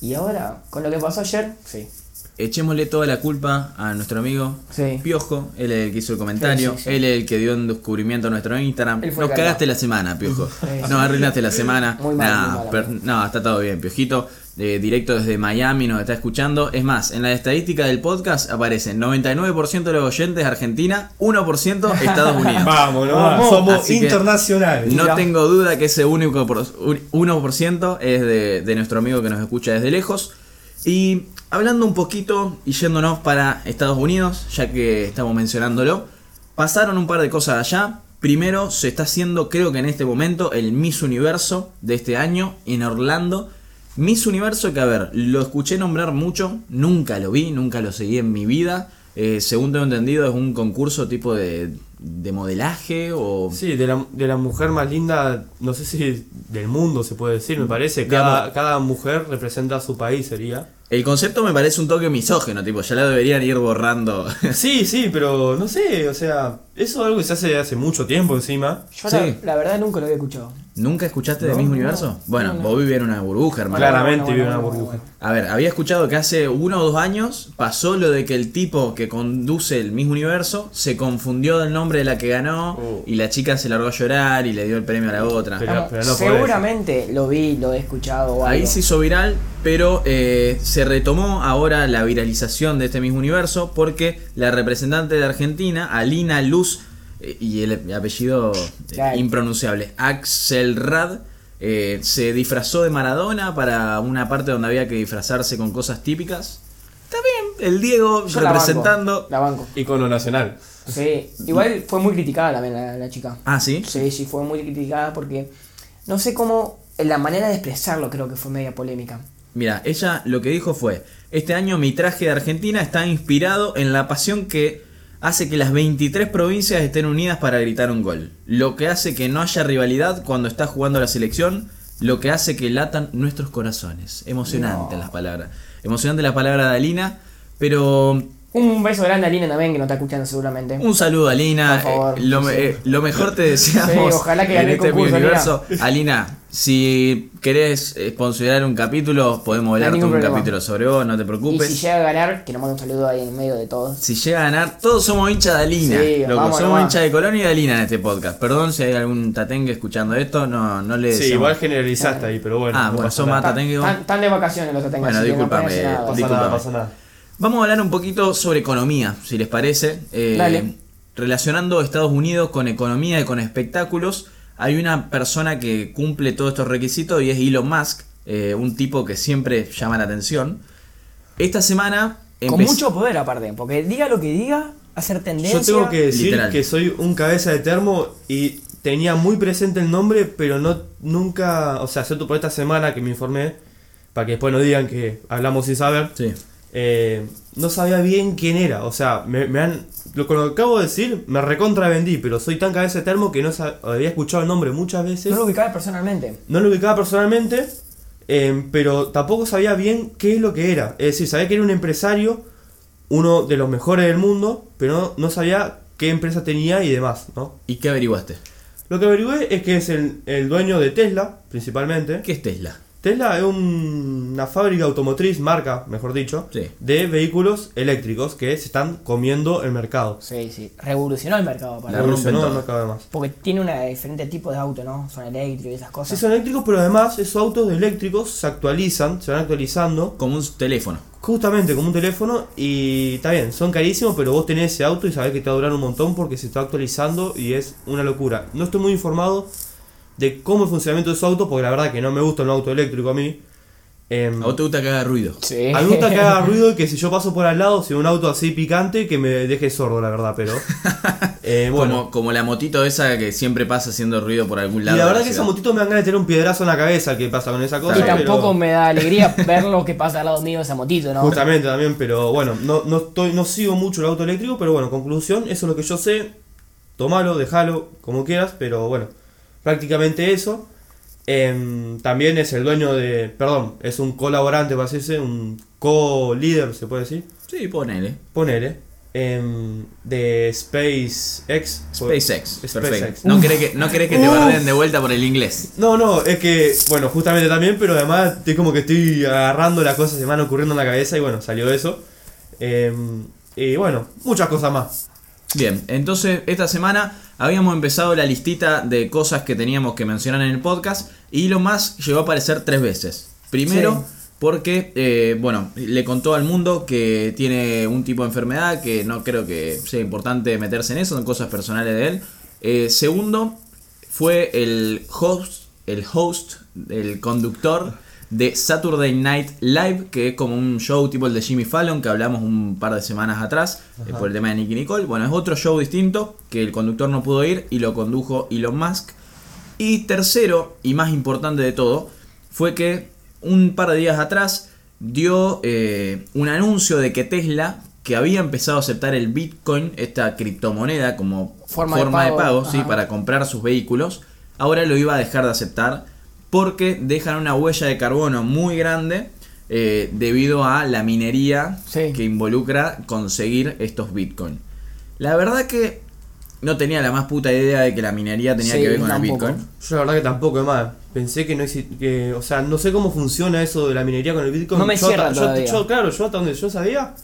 Y ahora, con lo que pasó ayer, sí. Echémosle toda la culpa a nuestro amigo Sí. Piojo. Él es el que hizo el comentario. Sí, sí, sí. Él es el que dio un descubrimiento a nuestro Instagram. Nos cagaste la semana, Piojo. Nos arruinaste la semana. Muy mal, Nah, muy mal, per- amigo. no, está todo bien, Piojito. eh, directo desde Miami nos está escuchando. Es más, en la estadística del podcast aparece 99% de los oyentes Argentina, 1% Estados Unidos. Vamos, ¿no? Vamos. Somos Así internacionales. No tengo duda que ese único por- un- 1% es de, de nuestro amigo que nos escucha desde lejos. Y hablando un poquito y yéndonos para Estados Unidos, ya que estamos mencionándolo, pasaron un par de cosas allá. Primero, se está haciendo, creo que en este momento, el Miss Universo de este año en Orlando. Miss Universo que, a ver, lo escuché nombrar mucho, nunca lo vi, nunca lo seguí en mi vida. Eh, según tengo entendido, es un concurso tipo de, de modelaje o... Sí, de la, de la mujer más linda, no sé si del mundo se puede decir, me parece. Cada, cada mujer representa a su país, sería. El concepto me parece un toque misógeno, tipo, ya lo deberían ir borrando. Sí, sí, pero no sé, o sea, eso es algo que se hace hace mucho tiempo encima. Yo Sí. la, la verdad nunca lo había escuchado. ¿Nunca escuchaste de No, Miss no, Universo? Bueno, no, vos vivís en una burbuja, hermano. Claramente bueno, vive una bueno, burbuja. A ver, había escuchado que hace uno o dos años pasó lo de que el tipo que conduce el Miss Universo se confundió del nombre de la que ganó Oh. y la chica se largó a llorar y le dio el premio a la otra. Pero- pero seguramente lo vi, lo he escuchado o Ahí algo. se hizo viral, pero eh, se retomó ahora la viralización de este mismo universo porque la representante de Argentina, Alina Luz, eh, y el apellido eh, Claro. impronunciable, Axelrad, eh, se disfrazó de Maradona para una parte donde había que disfrazarse con cosas típicas. Está bien, el Diego Yo representando... La banco. Icono nacional. Sí, igual fue muy criticada también la, la chica. Ah, sí. Sí, sí, fue muy criticada porque no sé cómo, en la manera de expresarlo creo que fue media polémica. Mira, ella lo que dijo fue, este año mi traje de Argentina está inspirado en la pasión que hace que las 23 provincias estén unidas para gritar un gol. Lo que hace que no haya rivalidad cuando está jugando la selección, lo que hace que latan nuestros corazones. Emocionante No. las palabras. Emocionante la palabra de Alina, pero Un beso grande a Lina también, que nos está escuchando seguramente. Un saludo a Alina. Por favor, eh, lo, sí. eh, lo mejor te deseamos Sí, ojalá que en este concurso, universo. Alina, si querés sponsorar un capítulo, podemos No hablar ningún un capítulo sobre vos, no te Y preocupes. si llega a ganar, que nos mande un saludo ahí en medio de todos. Si llega a ganar, todos somos hinchas de Alina. Sí, loco, vamos somos hinchas de Colón y de Alina en este podcast. Perdón si hay algún tatengue escuchando esto, no, no le Sí, deseamos- igual generalizaste ahí, pero bueno. Ah, no bueno, son más tatengue. Están, están de vacaciones los que tengan. Bueno, no discúlpame. No pasa Disculpame. nada, pasa nada. Vamos a hablar un poquito sobre economía, si les parece. Eh, Dale. Relacionando Estados Unidos con economía y con espectáculos, hay una persona que cumple todos estos requisitos y es Elon Musk, eh, un tipo que siempre llama la atención. Esta semana... Con mucho poder aparte, porque diga lo que diga, hacer tendencia. Yo tengo que decir Literal. que soy un cabeza de termo y tenía muy presente el nombre, pero no nunca, o sea, excepto por esta semana que me informé, para que después no digan que hablamos sin saber, Sí. Eh, no sabía bien quién era. O sea, me, me han, lo, con lo que acabo de decir, me recontra vendí, pero soy tan cabeza de termo que no sab- había escuchado el nombre muchas veces. No lo ubicaba personalmente. No lo ubicaba personalmente, eh, pero tampoco sabía bien qué es lo que era. Es decir, sabía que era un empresario, uno de los mejores del mundo, pero no, no sabía qué empresa tenía y demás, ¿no? ¿Y qué averiguaste? Lo que averigüé es que es el, el dueño de Tesla, principalmente. ¿Qué es Tesla? Tesla es un- una fábrica automotriz, marca, mejor dicho, Sí. de vehículos eléctricos que se están comiendo el mercado. Sí, sí. Revolucionó el mercado para Revolucionó el mercado además. Porque tiene una diferente tipo de auto, ¿no? Son eléctricos y esas Sí cosas. son eléctricos, pero además esos autos eléctricos se actualizan, se van actualizando Como un teléfono. Justamente como un teléfono y está bien, son carísimos, pero vos tenés ese auto y sabés que te va a durar un montón porque se está actualizando y es una locura. No estoy muy informado de cómo es el funcionamiento de su auto, porque la verdad que no me gusta un auto eléctrico a mí. Em, ¿A vos te gusta que haga ruido? Sí. a mí me gusta que haga ruido y que si yo paso por al lado, si un auto así picante, que me deje sordo, la verdad, pero... eh, bueno, Como, como la motito esa que siempre pasa haciendo ruido por algún y lado. la de verdad que esa ciudad. motito me dan ganas de tener un piedrazo en la cabeza que pasa con esa cosa. Y pero- tampoco me da alegría ver lo que pasa al lado mío de esa motito, ¿no? Justamente también, pero bueno, no, no estoy, no sigo mucho el auto eléctrico, pero bueno, conclusión, eso es lo que yo sé. Tomalo, déjalo, como quieras, pero bueno, prácticamente eso. Em, también es el dueño de, perdón, es un colaborante, para decirse, un co-líder, se puede decir, Sí, ponele. ponele, em, de SpaceX. SpaceX. SpaceX. Perfecto. No querés que, no que te barden de vuelta por el inglés. No, no, es que, bueno, justamente también, pero además es como que estoy agarrando las cosas, se me van ocurriendo en la cabeza y bueno, salió eso. Em, y bueno, muchas cosas más. Bien, entonces esta semana habíamos empezado la listita de cosas que teníamos que mencionar en el podcast y lo más llegó a aparecer tres veces. Primero, Sí. porque, eh, bueno, le contó al mundo que tiene un tipo de enfermedad que no creo que sea importante meterse en eso, son cosas personales de él. Eh, segundo, fue el host, el host, el conductor de Saturday Night Live, que es como un show tipo el de Jimmy Fallon, que hablamos un par de semanas atrás, eh, por el tema de Nicky Nicole. Bueno, es otro show distinto, que el conductor no pudo ir y lo condujo Elon Musk. Y tercero, y más importante de todo, fue que un par de días atrás dio eh, un anuncio de que Tesla, que había empezado a aceptar el Bitcoin, esta criptomoneda como Forma forma, de de pago, pago, sí, para comprar sus vehículos, ahora lo iba a dejar de aceptar porque dejan una huella de carbono muy grande eh, debido a la minería Sí. que involucra conseguir estos Bitcoin. La verdad que no tenía la más puta idea de que la minería tenía Sí, que ver con tampoco. el Bitcoin. Yo la verdad que tampoco, es más, pensé que no existía, o sea, no sé cómo funciona eso de la minería con el Bitcoin. No me yo, cierra yo- yo, claro, yo hasta donde yo sabía,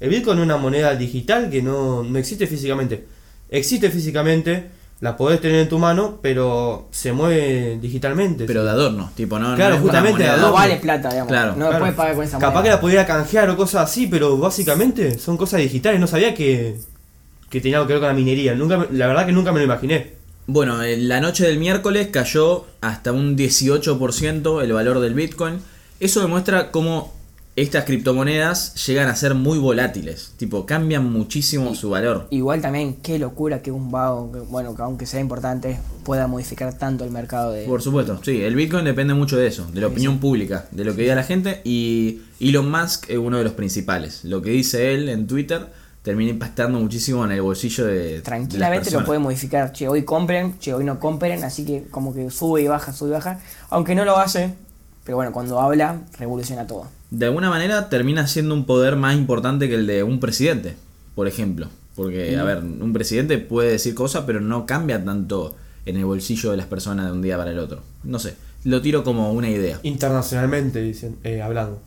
el Bitcoin es una moneda digital que no, no existe físicamente. Existe físicamente, la podés tener en tu mano, pero se mueve digitalmente. Pero de adorno, tipo, no, Claro, no justamente de moneda. No adorno. vale plata, digamos. Claro, no Claro. puedes pagar con esa Capaz que la pudiera canjear o cosas así, pero básicamente son cosas digitales. No sabía que, que tenía algo que ver con la minería. Nunca, me- la verdad que nunca me lo imaginé. Bueno, en la noche del miércoles cayó hasta un 18% el valor del Bitcoin. Eso demuestra cómo estas criptomonedas llegan a ser muy volátiles. Tipo, cambian muchísimo su valor. Igual también, qué locura que un vago, bueno, que aunque sea importante, pueda modificar tanto el mercado de... Por supuesto, sí, el Bitcoin depende mucho de eso, de la opinión pública, de lo que diga la gente. Y Elon Musk es uno de los principales. Lo que dice él en Twitter termina impactando muchísimo en el bolsillo de. de las Tranquilamente lo personas. puede modificar. Che, hoy compren, che, hoy no compren, así que como que sube y baja, sube y baja. Aunque no lo hace, Pero bueno, cuando habla, revoluciona todo. De alguna manera termina siendo un poder más importante que el de un presidente, por ejemplo. Porque, a ver, un presidente puede decir cosas, pero no cambia tanto en el bolsillo de las personas de un día para el otro. No sé, lo tiro como una idea. Internacionalmente, dicen, eh, hablando.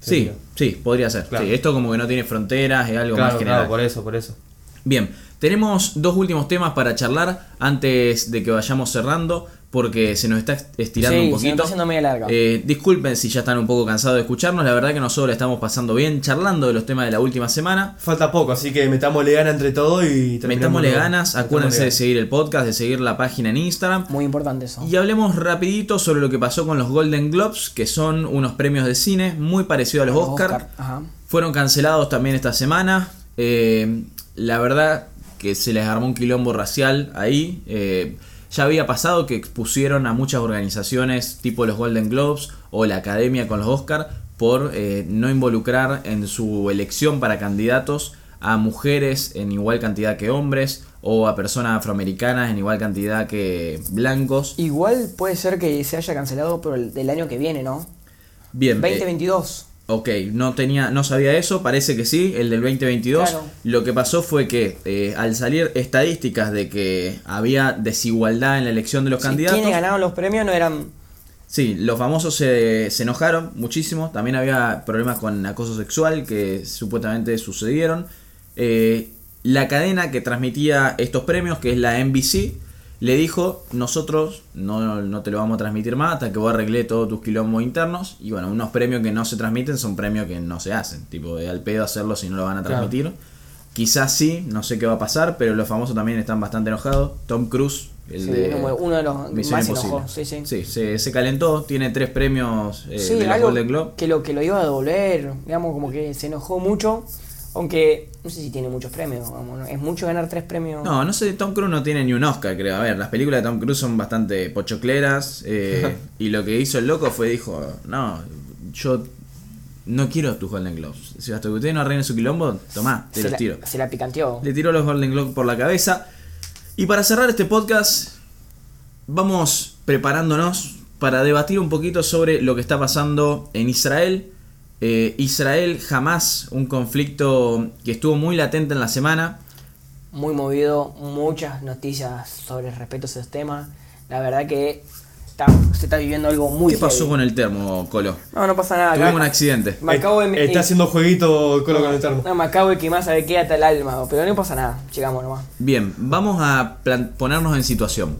Sí, sí, podría ser. Claro. Sí, esto como que no tiene fronteras, es algo más general. claro, por eso, por eso. Bien, tenemos dos últimos temas para charlar antes de que vayamos cerrando, porque se nos está estirando Sí, un se nos está poquito. haciendo media larga. Eh, disculpen si ya están un poco cansados de escucharnos, la verdad que nosotros la estamos pasando bien charlando de los temas de la última semana. Falta poco, así que metámosle gana entre todo y Metámosle ganas, metámosle acuérdense de ganas. seguir el podcast, de seguir la página en Instagram. Muy importante eso. Y hablemos rapidito sobre lo que pasó con los Golden Globes, que son unos premios de cine muy parecidos a los Los Oscar. Oscar, ajá. Fueron cancelados también esta semana. Eh, la verdad que se les armó un quilombo racial ahí. Eh, ya había pasado que expusieron a muchas organizaciones tipo los Golden Globes o la Academia con los Oscar por eh, no involucrar en su elección para candidatos a mujeres en igual cantidad que hombres o a personas afroamericanas en igual cantidad que blancos. Igual puede ser que se haya cancelado por el del año que viene, ¿no? Bien, eh, 2022. Ok, no tenía, no sabía eso, parece que sí, el del 2022. Claro. Lo que pasó fue que eh, al salir estadísticas de que había desigualdad en la elección de los Sí, candidatos, quienes ganaron los premios no eran. sí, los famosos se, se enojaron muchísimo. También había problemas con acoso sexual que supuestamente sucedieron. Eh, la cadena que transmitía estos premios, que es la NBC, le dijo, nosotros no, no te lo vamos a transmitir más hasta que vos arreglé todos tus quilombos internos. Y bueno, unos premios que no se transmiten son premios que no se hacen. Tipo, de al pedo hacerlo si no lo van a Claro. transmitir. Quizás sí, no sé qué va a pasar, pero los famosos también están bastante enojados. Tom Cruise, el Sí, de uno- de los Misión más Imposible. enojados. Sí, sí. se, se calentó, tiene tres premios eh, Sí, de algo Golden Globe. que lo que lo iba a devolver, digamos, como que se enojó mucho, aunque no sé si tiene muchos premios, vamos, ¿no? es mucho ganar tres premios. No, no sé, Tom Cruise no tiene ni un Oscar, creo. A ver, las películas de Tom Cruise son bastante pochocleras. eh, y lo que hizo el loco fue, dijo, no, yo no quiero tus Golden Globes. Si hasta que ustedes no arreglen su quilombo, tomá, te se, los la, tiro. se la picanteó. Le tiró los Golden Globes por la cabeza. Y para cerrar este podcast, vamos preparándonos para debatir un poquito sobre lo que está pasando en Israel. Eh, Israel jamás, un conflicto que estuvo muy latente en la semana. Muy movido, muchas noticias sobre respecto a esos temas. La verdad que está- se está viviendo algo muy ¿Qué pasó heavy. con el termo, Colo? No, no pasa nada. Tuvimos acá- un accidente. Me acabo de- Eh, Está haciendo jueguito con lo con el termo. No, me acabo de quemar, sabe qué hasta el alma, pero no pasa nada, llegamos nomás. Bien, vamos a ponernos en situación.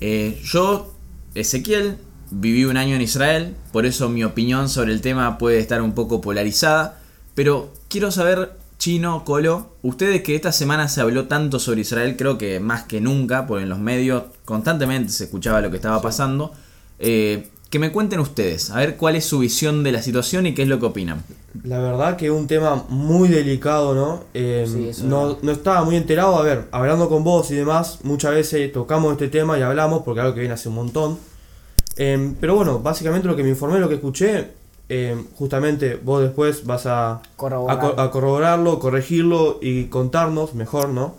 Eh, yo, Ezequiel, viví un año en Israel, por eso mi opinión sobre el tema puede estar un poco polarizada, pero quiero saber, Chino, Colo, ustedes que esta semana se habló tanto sobre Israel, creo que más que nunca, porque en los medios constantemente se escuchaba lo que estaba pasando, eh, que me cuenten ustedes, a ver cuál es su visión de la situación y qué es lo que opinan. La verdad que es un tema muy delicado, ¿no? Eh, Sí, eso no, no estaba muy enterado. A ver, hablando con vos y demás, muchas veces tocamos este tema y hablamos, porque es algo que viene hace un montón. Eh, pero bueno, básicamente lo que me informé, lo que escuché, eh, justamente vos después vas a, Corroborar. co- a corroborarlo, corregirlo y contarnos mejor, ¿no?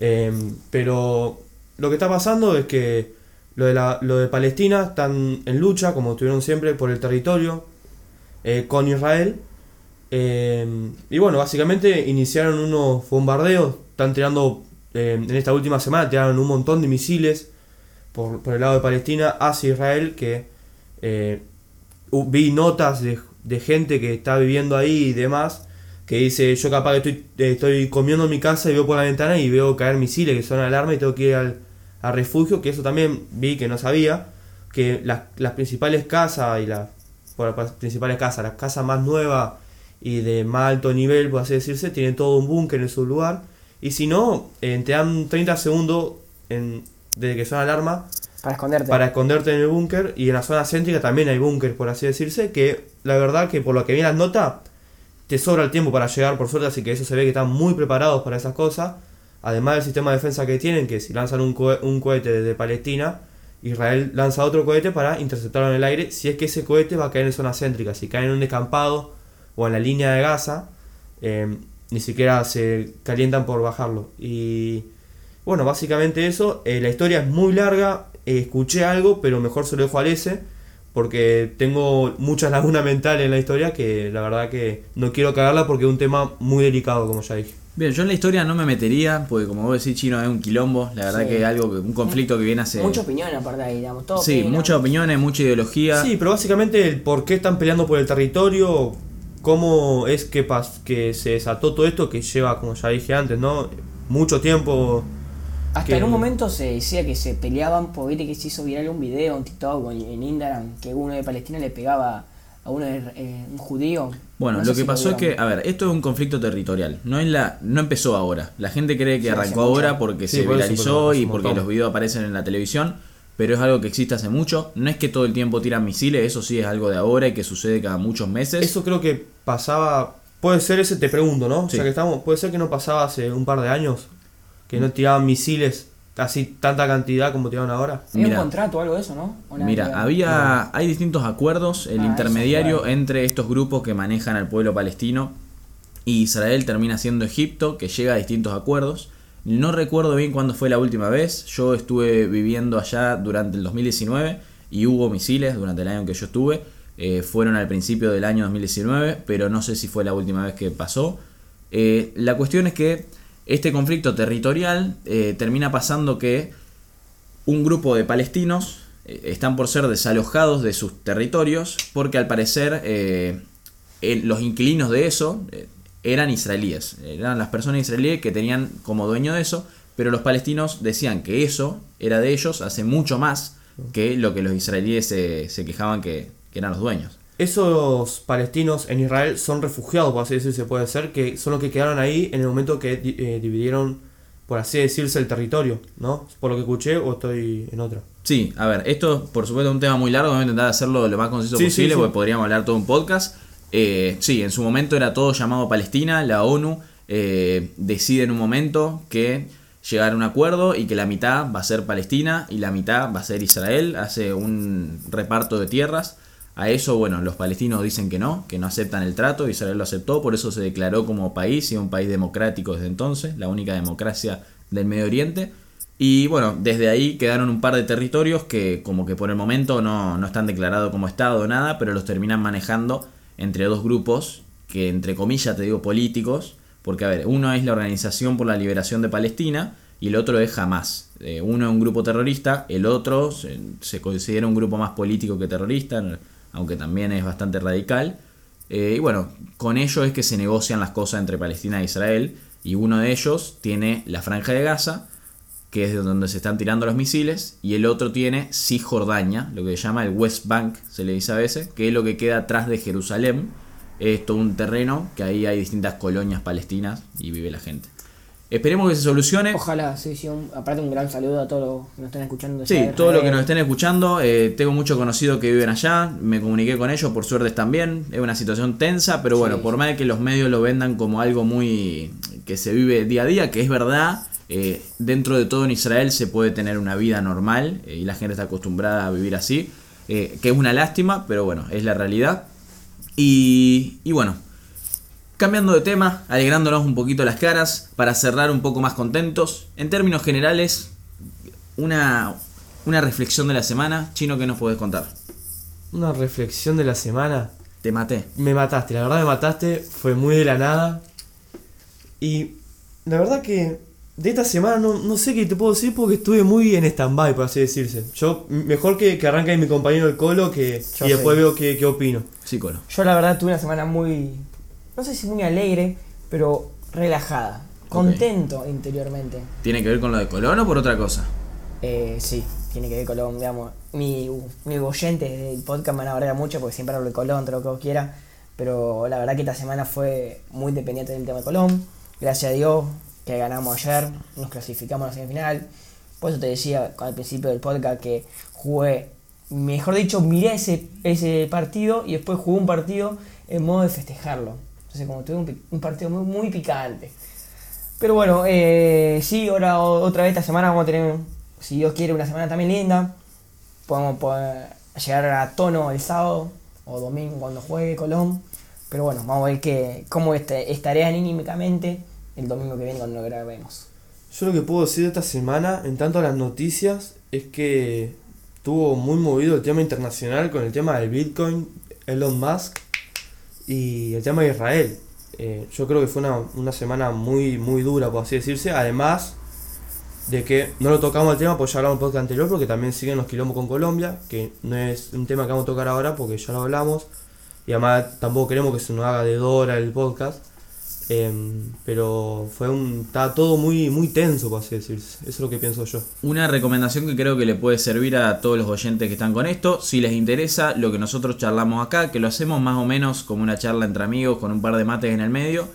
Eh, pero lo que está pasando es que lo de, la, lo de Palestina están en lucha, como estuvieron siempre, por el territorio eh, con Israel. Y bueno, básicamente iniciaron unos bombardeos, están tirando, en esta última semana tiraron un montón de misiles por, el lado de Palestina hacia Israel, que eh, vi notas de, gente que está viviendo ahí y demás, que dice, yo capaz que estoy, eh, estoy comiendo en mi casa y veo por la ventana y veo caer misiles que son alarma y tengo que ir al, refugio, que eso también vi que no sabía, que las, principales casas y las principales casas, las casas más nuevas y de más alto nivel, por así decirse, tienen todo un búnker en su lugar. Y si no, eh, te dan 30 segundos en, desde que suena alarma Para esconderte. para esconderte en el búnker. Y en la zona céntrica también hay búnker, por así decirse. Que la verdad que por lo que vi las notas, te sobra el tiempo para llegar, por suerte. Así que eso se ve que están muy preparados para esas cosas. Además del sistema de defensa que tienen, que si lanzan un, cohe- un cohete desde Palestina, Israel lanza otro cohete para interceptarlo en el aire. Si es que ese cohete va a caer en zona céntrica. Si cae en un descampado o en la línea de Gaza, eh, ni siquiera se calientan por bajarlo. Y bueno, básicamente eso. Eh, la historia es muy larga. eh, escuché algo, pero mejor se lo dejo al ese. porque tengo muchas lagunas mentales en la historia que la verdad que no quiero cagarla porque es un tema muy delicado, como ya dije. Bien, yo en la historia no me metería, porque como vos decís, chino es un quilombo, la verdad Sí. que es algo, que- un conflicto que viene hace... Mucha opinión aparte ahí, digamos. Todo Sí, opina. muchas opiniones, mucha ideología. Sí, pero básicamente el por qué están peleando por el territorio, cómo es que, pas- que se desató todo esto que lleva, como ya dije antes, ¿no? Mucho tiempo. Hasta que- en un momento se decía que se peleaban, porque viste que se hizo viral un video en TikTok o en en Instagram, que uno de Palestina le pegaba a uno de eh, un judío. Bueno, No lo que si pasó es que, a ver, esto es un conflicto territorial. No es la, no empezó ahora. La gente cree que Sí, arrancó ahora porque Sí, se por eso, viralizó y porque los videos aparecen en la televisión. Pero es algo que existe hace mucho. No es que todo el tiempo tiran misiles, eso sí es algo de ahora y que sucede cada muchos meses. Eso creo que pasaba. Puede ser ese, te pregunto, ¿no? O sea que estamos. Puede ser que no pasaba hace un par de años. Que no tiraban misiles así tanta cantidad como tiraban ahora. Hay un Mira. contrato o algo de eso, ¿no? ¿O nada que Mira, había, hay distintos acuerdos, el Ah, intermediario eso, claro. entre estos grupos que manejan al pueblo palestino y Israel termina siendo Egipto, que llega a distintos acuerdos. No recuerdo bien cuándo fue la última vez, yo estuve viviendo allá durante el 2019 y hubo misiles durante el año en que yo estuve, eh, fueron al principio del año 2019, pero no sé si fue la última vez que pasó. Eh, la cuestión es que este conflicto territorial eh, termina pasando que un grupo de palestinos eh, están por ser desalojados de sus territorios porque al parecer eh, los inquilinos de eso eran israelíes, eran las personas israelíes que tenían como dueño de eso, pero los palestinos decían que eso era de ellos hace mucho más que lo que los israelíes se, quejaban que, que eran los dueños. Esos palestinos en Israel son refugiados, por así decirse, puede ser, que son los que quedaron ahí en el momento que eh, dividieron, por así decirse, el territorio, ¿no? Por lo que escuché o estoy en otra. Sí, a ver, esto por supuesto es un tema muy largo, voy a intentar hacerlo lo más conciso Sí, sí, posible sí. porque podríamos hablar todo un podcast. Eh, sí, en su momento era todo llamado Palestina, la ONU eh, decide en un momento que llegar a un acuerdo y que la mitad va a ser Palestina y la mitad va a ser Israel, hace un reparto de tierras. A eso, bueno, los palestinos dicen que no, que no aceptan el trato, Israel lo aceptó, por eso se declaró como país y un país democrático desde entonces, la única democracia del Medio Oriente. Y bueno, desde ahí quedaron un par de territorios que como que por el momento no, no están declarados como Estado o nada, pero los terminan manejando entre dos grupos que entre comillas te digo políticos, porque a ver, uno es la Organización por la Liberación de Palestina y el otro es Hamas. Eh, uno es un grupo terrorista, el otro se, se considera un grupo más político que terrorista, aunque también es bastante radical. Eh, y bueno, con ello es que se negocian las cosas entre Palestina e Israel. Y uno de ellos tiene la franja de Gaza, que es de donde se están tirando los misiles. Y el otro tiene Cisjordania, lo que se llama el West Bank, se le dice a veces, que es lo que queda atrás de Jerusalén. Es todo un terreno que ahí hay distintas colonias palestinas y vive la gente. Esperemos que se solucione. Ojalá, sí, sí. un- aparte, un gran saludo a todos los que nos están escuchando. Sí, allá de todo lo que nos estén escuchando, eh, tengo muchos conocidos que viven allá, me comuniqué con ellos, por suerte también, es una situación tensa, pero bueno, Sí. por más de que los medios lo vendan como algo muy que se vive día a día, que es verdad, eh, dentro de todo en Israel se puede tener una vida normal eh, y la gente está acostumbrada a vivir así, que es una lástima, pero bueno, es la realidad. Y, y bueno, Cambiando de tema, alegrándonos un poquito las caras, para cerrar un poco más contentos. En términos generales, una, una reflexión de la semana. Chino, ¿qué nos podés contar? Una reflexión de la semana. Te maté. Me mataste, la verdad me mataste, fue muy de la nada. Y la verdad que de esta semana no, no sé qué te puedo decir porque estuve muy en stand-by, por así decirse. Yo, mejor que, que arranque ahí mi compañero el Colo que, Yo y después sé. veo qué, qué opino. Sí, Colo. Yo, la verdad, tuve una semana muy. No sé si muy alegre, pero relajada. Contento interiormente. ¿Tiene que ver con lo de Colón o por otra cosa? Eh, sí, tiene que ver con Colón, digamos. Mi, mi oyente del podcast me van a mucho porque siempre hablo de Colón, todo lo que vos quieras. Pero la verdad que esta semana fue muy dependiente del tema de Colón. Gracias a Dios que ganamos ayer, nos clasificamos a la semifinal. Por eso te decía al principio del podcast que jugué, mejor dicho, miré ese, ese partido y después jugué un partido en modo de festejarlo. Como tuve un, partido muy, picante. Pero bueno, eh, sí, ahora otra vez esta semana vamos a tener, si Dios quiere, una semana también linda. Podemos poder llegar a tono el sábado o domingo cuando juegue Colón. Pero bueno, vamos a ver que, cómo este, estaré anímicamente el domingo que viene cuando lo grabemos. Yo lo que puedo decir de esta semana, en tanto a las noticias, es que estuvo muy movido el tema internacional con el tema del Bitcoin, Elon Musk y el tema de Israel. Eh, yo creo que fue una, una semana muy, muy dura, por así decirse. Además de que no lo tocamos el tema, pues ya hablamos en el podcast anterior, porque también siguen los quilombos con Colombia, que no es un tema que vamos a tocar ahora porque ya lo hablamos. Y además tampoco queremos que se nos haga de Dora el podcast. Em, pero fue un. Está todo muy, muy tenso, por así decirse. Eso es lo que pienso yo. Una recomendación que creo que le puede servir a todos los oyentes que están con esto, si les interesa lo que nosotros charlamos acá, que lo hacemos más o menos como una charla entre amigos con un par de mates en el medio,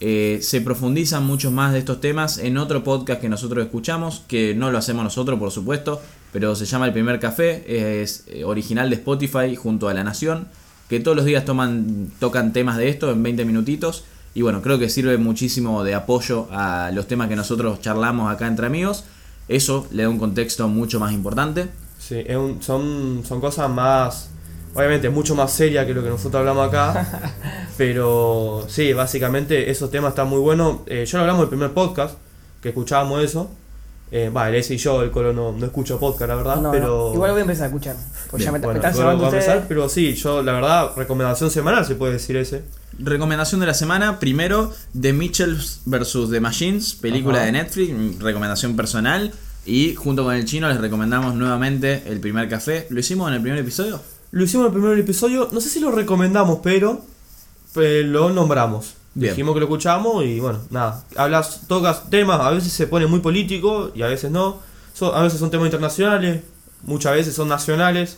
eh, se profundizan mucho más de estos temas en otro podcast que nosotros escuchamos, que no lo hacemos nosotros por supuesto, pero se llama El Primer Café, es eh, original de Spotify junto a La Nación, que todos los días toman, tocan temas de esto en 20 minutitos y bueno, creo que sirve muchísimo de apoyo a los temas que nosotros charlamos acá entre amigos. Eso le da un contexto mucho más importante. Sí, es un- son, son cosas más. Obviamente, mucho más serias que lo que nosotros hablamos acá. pero sí, básicamente esos temas están muy buenos. Eh, ya lo hablamos en el primer podcast, que escuchábamos eso. Eh, el ese y yo, el Colo no, no escucho podcast, la verdad. No, no, pero. Igual voy a empezar a escuchar. Porque ya me, Bueno, me están a empezar, pero sí, yo, la verdad, recomendación semanal se puede decir ese. Recomendación de la semana, primero, The Mitchells vs. The Machines, película Ajá. de Netflix, mm, recomendación personal. Y junto con el chino les recomendamos nuevamente el primer café. ¿Lo hicimos en el primer episodio? Lo hicimos en el primer episodio, no sé si lo recomendamos, pero eh, lo nombramos. Bien. Dijimos que lo escuchamos y bueno, nada. Hablas, tocas temas, a veces se pone muy político y a veces no. So- a veces son temas internacionales, muchas veces son nacionales,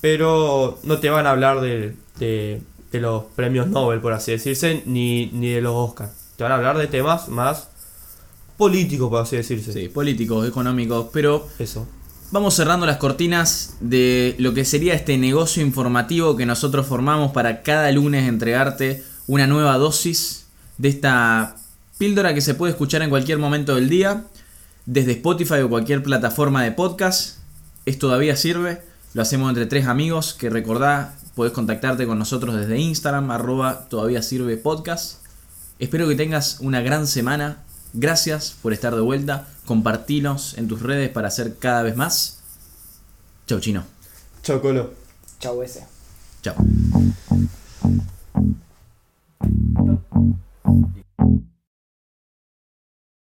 pero no te van a hablar de, de- de los premios Nobel, por así decirse, ni, ni de los Oscars. Te van a hablar de temas más políticos, por así decirse. Sí, políticos, económicos, pero Eso. Vamos cerrando las cortinas de lo que sería este negocio informativo que nosotros formamos para cada lunes entregarte una nueva dosis de esta píldora que se puede escuchar en cualquier momento del día, desde Spotify o cualquier plataforma de podcast. Es todavía sirve, lo hacemos entre tres amigos que recordá, puedes contactarte con nosotros desde Instagram, arroba todavía sirve podcast. Espero que tengas una gran semana. Gracias por estar de vuelta. Compartinos en tus redes para hacer cada vez más. Chau, chino. Chau, Colo. Chau, ese. Chau. Thank